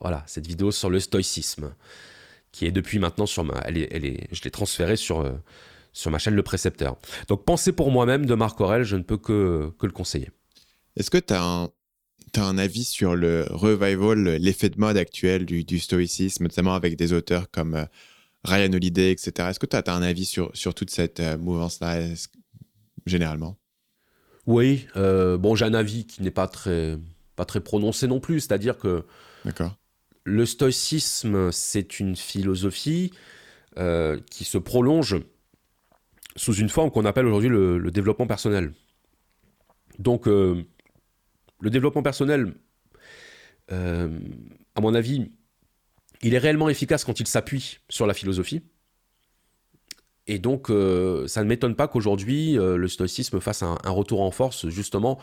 Voilà, cette vidéo sur le stoïcisme, qui est depuis maintenant sur ma... Elle est, elle est, je l'ai transférée sur, sur ma chaîne Le Précepteur. Donc, Penser pour moi-même de Marc Aurel, je ne peux que, que le conseiller. Est-ce que tu as un, un avis sur le revival, l'effet de mode actuel du, du, stoïcisme, notamment avec des auteurs comme euh, Ryan Holiday, etc. Est-ce que tu as, un avis sur, sur toute cette euh, mouvance-là, généralement? Oui, bon, j'ai un avis qui n'est pas très, pas très prononcé non plus, c'est-à-dire que le stoïcisme, c'est une philosophie euh, qui se prolonge sous une forme qu'on appelle aujourd'hui le, développement personnel. Donc, euh, le développement personnel, euh, à mon avis, il est réellement efficace quand il s'appuie sur la philosophie. Et donc, ça ne m'étonne pas qu'aujourd'hui, le stoïcisme fasse un, retour en force, justement,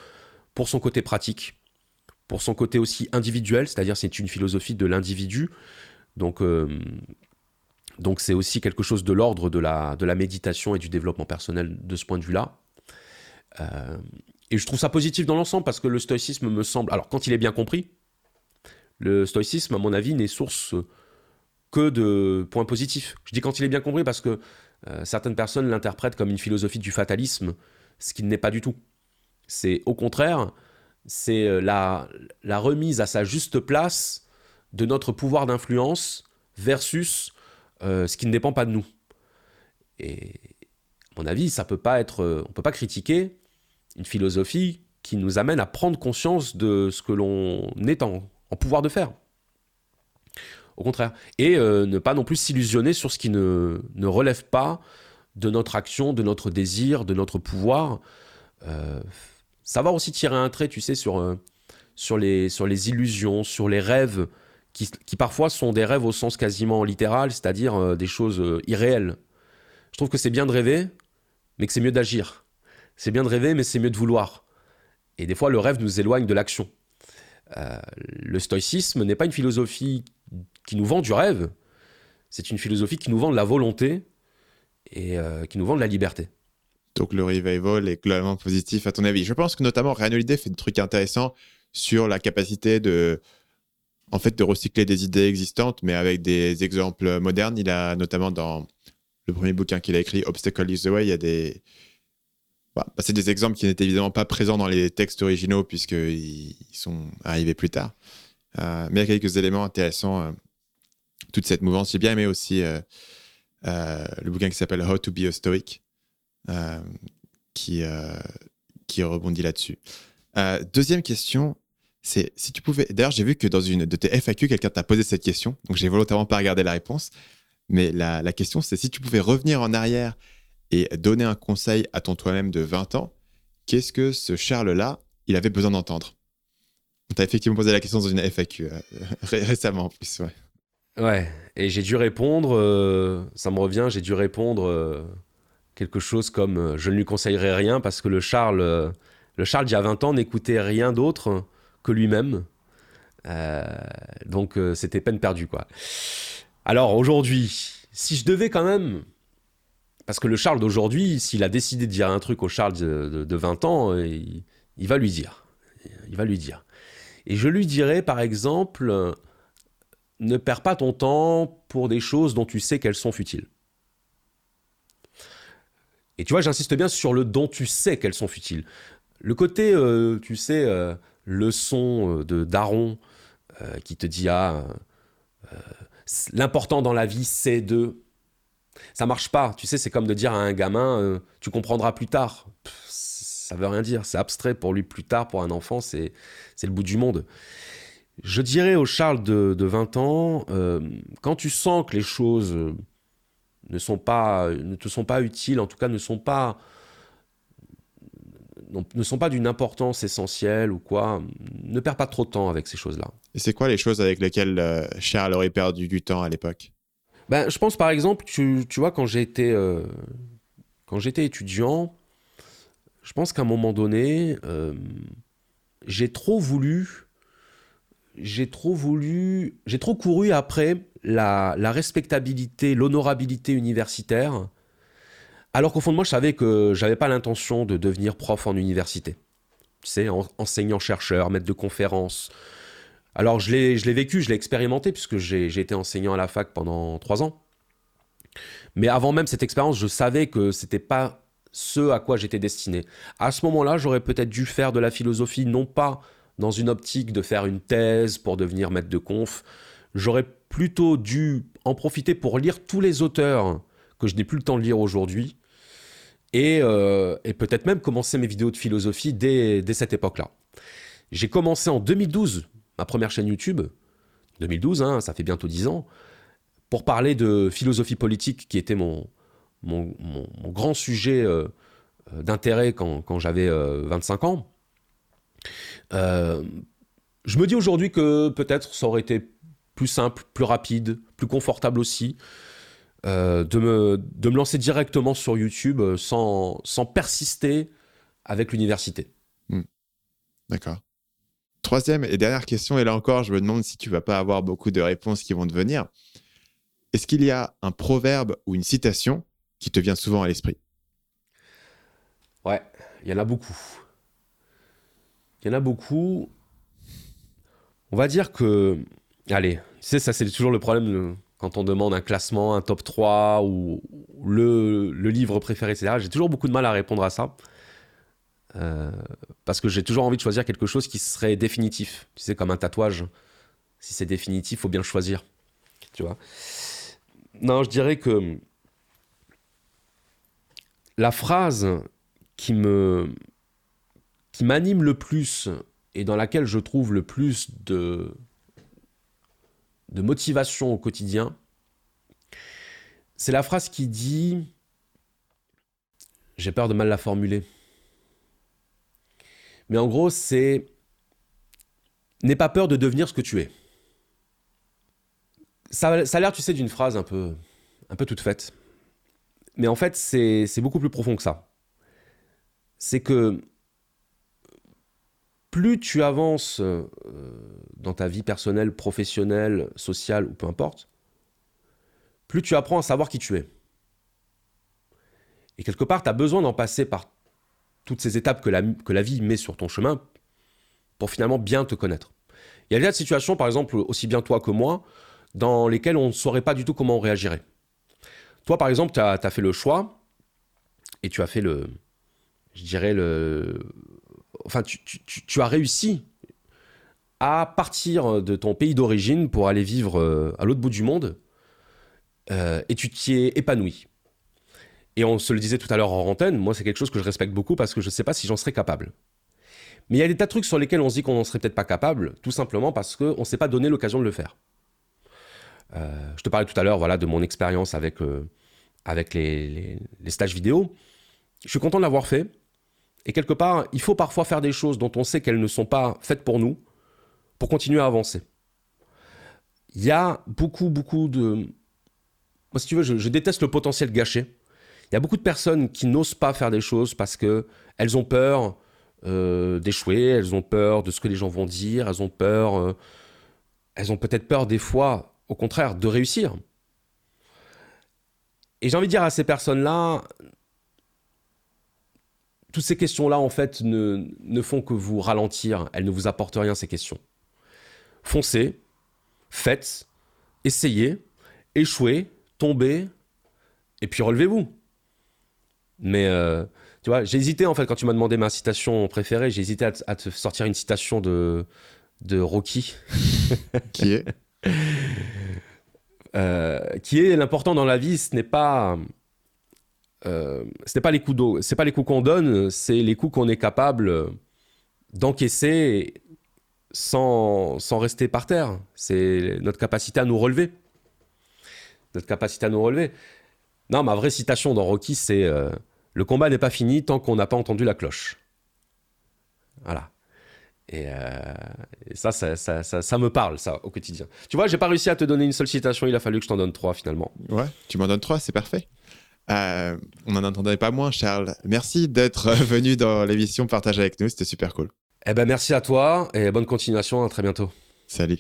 pour son côté pratique pour son côté aussi individuel, c'est-à-dire c'est une philosophie de l'individu. Donc, euh, donc c'est aussi quelque chose de l'ordre de la, de la méditation et du développement personnel de ce point de vue-là. Euh, et je trouve ça positif dans l'ensemble parce que le stoïcisme me semble. Alors, quand il est bien compris, le stoïcisme, à mon avis, n'est source que de points positifs. Je dis quand il est bien compris parce que euh, certaines personnes l'interprètent comme une philosophie du fatalisme, ce qui n'est pas du tout. C'est au contraire, c'est euh, la, la remise à sa juste place de notre pouvoir d'influence versus euh, ce qui ne dépend pas de nous. Et à mon avis, ça peut pas être, on peut pas critiquer une philosophie qui nous amène à prendre conscience de ce que l'on est en, pouvoir de faire. Au contraire. Et euh, ne pas non plus s'illusionner sur ce qui ne, ne, relève pas de notre action, de notre désir, de notre pouvoir. Euh, savoir aussi tirer un trait, tu sais, sur, euh, sur, les, sur les illusions, sur les rêves, qui, parfois sont des rêves au sens quasiment littéral, c'est-à-dire des choses irréelles. Je trouve que c'est bien de rêver, mais que c'est mieux d'agir. C'est bien de rêver, mais c'est mieux de vouloir. Et des fois, le rêve nous éloigne de l'action. Euh, le stoïcisme n'est pas une philosophie qui nous vend du rêve, c'est une philosophie qui nous vend de la volonté et euh, qui nous vend de la liberté. Donc le revival est globalement positif à ton avis? Je pense que notamment Ryan fait des trucs intéressants sur la capacité de, en fait, de recycler des idées existantes, mais avec des exemples modernes. Il a notamment dans le premier bouquin qu'il a écrit, Obstacle is the Way, il y a des, bah, bah, c'est des exemples qui n'étaient évidemment pas présents dans les textes originaux puisqu'ils sont arrivés plus tard. Euh, mais il y a quelques éléments intéressants. Euh, toute cette mouvance. J'ai bien aimé aussi euh, le bouquin qui s'appelle How to be a Stoic, qui, qui rebondit là-dessus. deuxième question, c'est si tu pouvais. D'ailleurs, j'ai vu que dans une de tes FAQ, quelqu'un t'a posé cette question, donc j'ai volontairement pas regardé la réponse. Mais la, question, c'est si tu pouvais revenir en arrière et donner un conseil à ton toi-même de 20 ans, qu'est-ce que ce Charles-là, il avait besoin d'entendre? On t'a effectivement posé la question dans une FAQ euh, *laughs* récemment en plus, ouais. Ouais, et j'ai dû répondre, euh, ça me revient, j'ai dû répondre euh, quelque chose comme je ne lui conseillerais rien parce que le Charles, le Charles d'il y a 20 ans n'écoutait rien d'autre que lui-même. donc c'était peine perdue, quoi. Alors aujourd'hui, si je devais quand même parce que le Charles d'aujourd'hui, s'il a décidé de dire un truc au Charles de, 20 ans, euh, il, va lui dire. Il va lui dire. Et je lui dirais, par exemple, ne perds pas ton temps pour des choses dont tu sais qu'elles sont futiles. Et tu vois, j'insiste bien sur le dont tu sais qu'elles sont futiles. Le côté, euh, tu sais, euh, leçon de Daron qui te dit Ah, l'important dans la vie, c'est de ça marche pas. Tu sais, c'est comme de dire à un gamin, euh, tu comprendras plus tard. ça veut rien dire. C'est abstrait pour lui plus tard. Pour un enfant, c'est le bout du monde. Je dirais au Charles de, 20 ans, euh, quand tu sens que les choses ne, sont pas, ne te sont pas utiles, en tout cas ne sont pas ne sont pas d'une importance essentielle ou quoi, ne perds pas trop de temps avec ces choses-là. Et c'est quoi les choses avec lesquelles euh, Charles aurait perdu du temps à l'époque? Ben, je pense par exemple, tu, tu vois, quand j'étais euh, quand j'étais étudiant, je pense qu'à un moment donné, euh, j'ai trop voulu, j'ai trop voulu, j'ai trop couru après la, la respectabilité, l'honorabilité universitaire, alors qu'au fond de moi, je savais que j'avais pas l'intention de devenir prof en université. Tu sais, enseignant-chercheur, maître de conférence, alors je l'ai, vécu, je l'ai expérimenté, puisque j'ai, été enseignant à la fac pendant trois ans. Mais avant même cette expérience, je savais que c'était pas ce à quoi j'étais destiné. À ce moment-là, j'aurais peut-être dû faire de la philosophie, non pas dans une optique de faire une thèse pour devenir maître de conf, j'aurais plutôt dû en profiter pour lire tous les auteurs que je n'ai plus le temps de lire aujourd'hui, et, euh, peut-être même commencer mes vidéos de philosophie dès, cette époque-là. J'ai commencé en 2012 ma première chaîne YouTube, 2012, hein, ça fait bientôt 10 ans, pour parler de philosophie politique qui était mon, grand sujet euh, euh, d'intérêt quand, j'avais 25 euh, ans. je me dis aujourd'hui que peut-être ça aurait été plus simple, plus rapide, plus confortable aussi. De, me, de me lancer directement sur YouTube sans, sans persister avec l'université. Hmm. D'accord. Troisième et dernière question, et là encore, je me demande si tu vas pas avoir beaucoup de réponses qui vont te venir. Est-ce qu'il y a un proverbe ou une citation qui te vient souvent à l'esprit? Ouais, il y en a beaucoup. il y en a beaucoup. On va dire que. Allez, tu sais, ça, c'est toujours le problème quand on demande un classement, un top 3 ou le, livre préféré, etc. J'ai toujours beaucoup de mal à répondre à ça. Euh, parce que j'ai toujours envie de choisir quelque chose qui serait définitif. Tu sais, comme un tatouage. Si c'est définitif, faut bien le choisir. Tu vois? Non, je dirais que la phrase qui me qui m'anime le plus et dans laquelle je trouve le plus de de motivation au quotidien, c'est la phrase qui dit j'ai peur de mal la formuler. Mais en gros, c'est n'aie pas peur de devenir ce que tu es. Ça, a l'air, tu sais, d'une phrase un peu, un peu toute faite. Mais en fait, c'est beaucoup plus profond que ça. C'est que plus tu avances euh, dans ta vie personnelle, professionnelle, sociale ou peu importe, plus tu apprends à savoir qui tu es. Et quelque part, tu as besoin d'en passer par toutes ces étapes que la, que la vie met sur ton chemin pour finalement bien te connaître. Il y a des situations, par exemple, aussi bien toi que moi, dans lesquelles on ne saurait pas du tout comment on réagirait. Toi, par exemple, tu as, fait le choix et tu as fait le. Je dirais le. Enfin, tu, as réussi à partir de ton pays d'origine pour aller vivre euh, à l'autre bout du monde euh, et tu t'y es épanoui. Et on se le disait tout à l'heure en antenne, moi c'est quelque chose que je respecte beaucoup parce que je ne sais pas si j'en serais capable. Mais il y a des tas de trucs sur lesquels on se dit qu'on n'en serait peut-être pas capable, tout simplement parce qu'on ne s'est pas donné l'occasion de le faire. Euh, je te parlais tout à l'heure voilà, de mon expérience avec, avec les, stages vidéo. Je suis content de l'avoir fait. Et quelque part, il faut parfois faire des choses dont on sait qu'elles ne sont pas faites pour nous, pour continuer à avancer. Il y a beaucoup, beaucoup de... Moi, si tu veux, je déteste le potentiel gâché. Il y a beaucoup de personnes qui n'osent pas faire des choses parce qu'elles ont peur euh, d'échouer, elles ont peur de ce que les gens vont dire, elles ont peur, euh, elles ont peut-être peur des fois, au contraire, de réussir. Et j'ai envie de dire à ces personnes-là, toutes ces questions-là, en fait, ne, ne font que vous ralentir, elles ne vous apportent rien, ces questions. Foncez, faites, essayez, échouez, tombez, et puis relevez-vous. Mais euh, tu vois, j'ai hésité en fait quand tu m'as demandé ma citation préférée, j'ai hésité à, te sortir une citation de, de Rocky. *laughs* qui est? Euh, Qui est l'important dans la vie, ce n'est pas. Euh, n'est pas les coups d'eau, c'est pas les coups qu'on donne, c'est les coups qu'on est capable d'encaisser sans, sans rester par terre. C'est notre capacité à nous relever. Notre capacité à nous relever. Non, ma vraie citation dans Rocky, c'est le combat n'est pas fini tant qu'on n'a pas entendu la cloche. Voilà. Et, euh, ça, ça, me parle, ça, au quotidien. Tu vois, j'ai pas réussi à te donner une seule citation, il a fallu que je t'en donne trois, finalement. Ouais, tu m'en donnes trois, c'est parfait. Euh, on n'en entendait pas moins, Charles. Merci d'être *laughs* venu dans l'émission Partage avec nous, c'était super cool. Eh ben, merci à toi et bonne continuation, à très bientôt. Salut.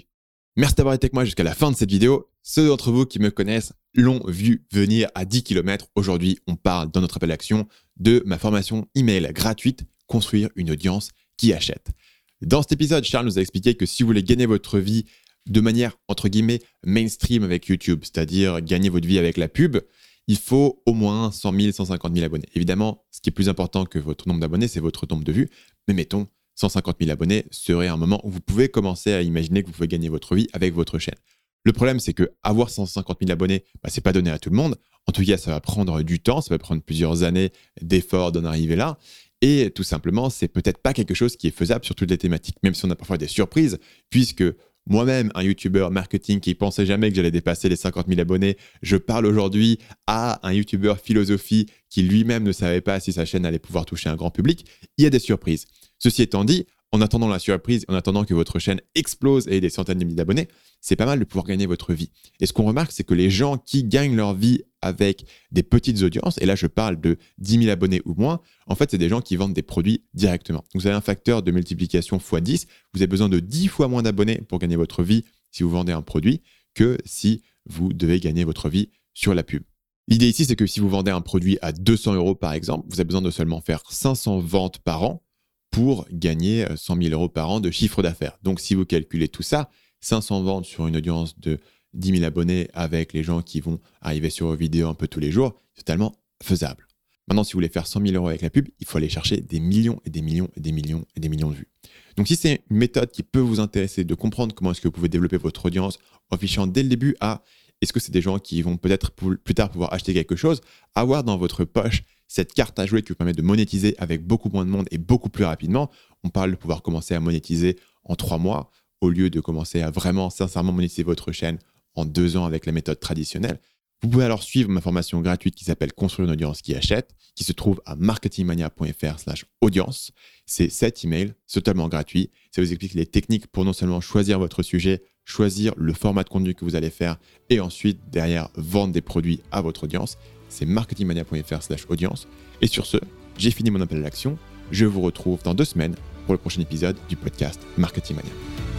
Merci d'avoir été avec moi jusqu'à la fin de cette vidéo. Ceux d'entre vous qui me connaissent l'ont vu venir à 10 km. Aujourd'hui, on parle dans notre appel d'action de ma formation email gratuite Construire une audience qui achète. Dans cet épisode, Charles nous a expliqué que si vous voulez gagner votre vie de manière entre guillemets mainstream avec YouTube, c'est-à-dire gagner votre vie avec la pub, il faut au moins 100 000, 150 000 abonnés. Évidemment, ce qui est plus important que votre nombre d'abonnés, c'est votre nombre de vues. Mais mettons 150 000 abonnés serait un moment où vous pouvez commencer à imaginer que vous pouvez gagner votre vie avec votre chaîne. Le problème, c'est que avoir 150 000 abonnés, bah, c'est pas donné à tout le monde. En tout cas, ça va prendre du temps, ça va prendre plusieurs années d'efforts d'en arriver là. Et tout simplement, c'est peut-être pas quelque chose qui est faisable sur toutes les thématiques, même si on a parfois des surprises, puisque moi-même, un YouTuber marketing qui pensait jamais que j'allais dépasser les 50 000 abonnés, je parle aujourd'hui à un YouTuber philosophie qui lui-même ne savait pas si sa chaîne allait pouvoir toucher un grand public. Il y a des surprises. Ceci étant dit, en attendant la surprise, en attendant que votre chaîne explose et ait des centaines de milliers d'abonnés, c'est pas mal de pouvoir gagner votre vie. Et ce qu'on remarque, c'est que les gens qui gagnent leur vie avec des petites audiences, et là je parle de 10 000 abonnés ou moins, en fait c'est des gens qui vendent des produits directement. Vous avez un facteur de multiplication x 10, vous avez besoin de 10 fois moins d'abonnés pour gagner votre vie si vous vendez un produit que si vous devez gagner votre vie sur la pub. L'idée ici, c'est que si vous vendez un produit à 200 euros par exemple, vous avez besoin de seulement faire 500 ventes par an pour gagner 100 000 euros par an de chiffre d'affaires. Donc si vous calculez tout ça, 500 ventes sur une audience de 10 000 abonnés avec les gens qui vont arriver sur vos vidéos un peu tous les jours, c'est totalement faisable. Maintenant, si vous voulez faire 100 000 euros avec la pub, il faut aller chercher des millions et des millions et des millions et des millions de vues. Donc si c'est une méthode qui peut vous intéresser de comprendre comment est-ce que vous pouvez développer votre audience en fichant dès le début à est-ce que c'est des gens qui vont peut-être plus tard pouvoir acheter quelque chose, avoir dans votre poche cette carte à jouer qui vous permet de monétiser avec beaucoup moins de monde et beaucoup plus rapidement. On parle de pouvoir commencer à monétiser en trois mois au lieu de commencer à vraiment sincèrement monétiser votre chaîne en deux ans avec la méthode traditionnelle. Vous pouvez alors suivre ma formation gratuite qui s'appelle Construire une audience qui achète, qui se trouve à marketingmania.fr slash audience. C'est cet email, totalement gratuit. Ça vous explique les techniques pour non seulement choisir votre sujet, choisir le format de contenu que vous allez faire et ensuite, derrière, vendre des produits à votre audience. C'est marketingmania.fr audience. Et sur ce, j'ai fini mon appel à l'action. Je vous retrouve dans deux semaines pour le prochain épisode du podcast Marketing Mania.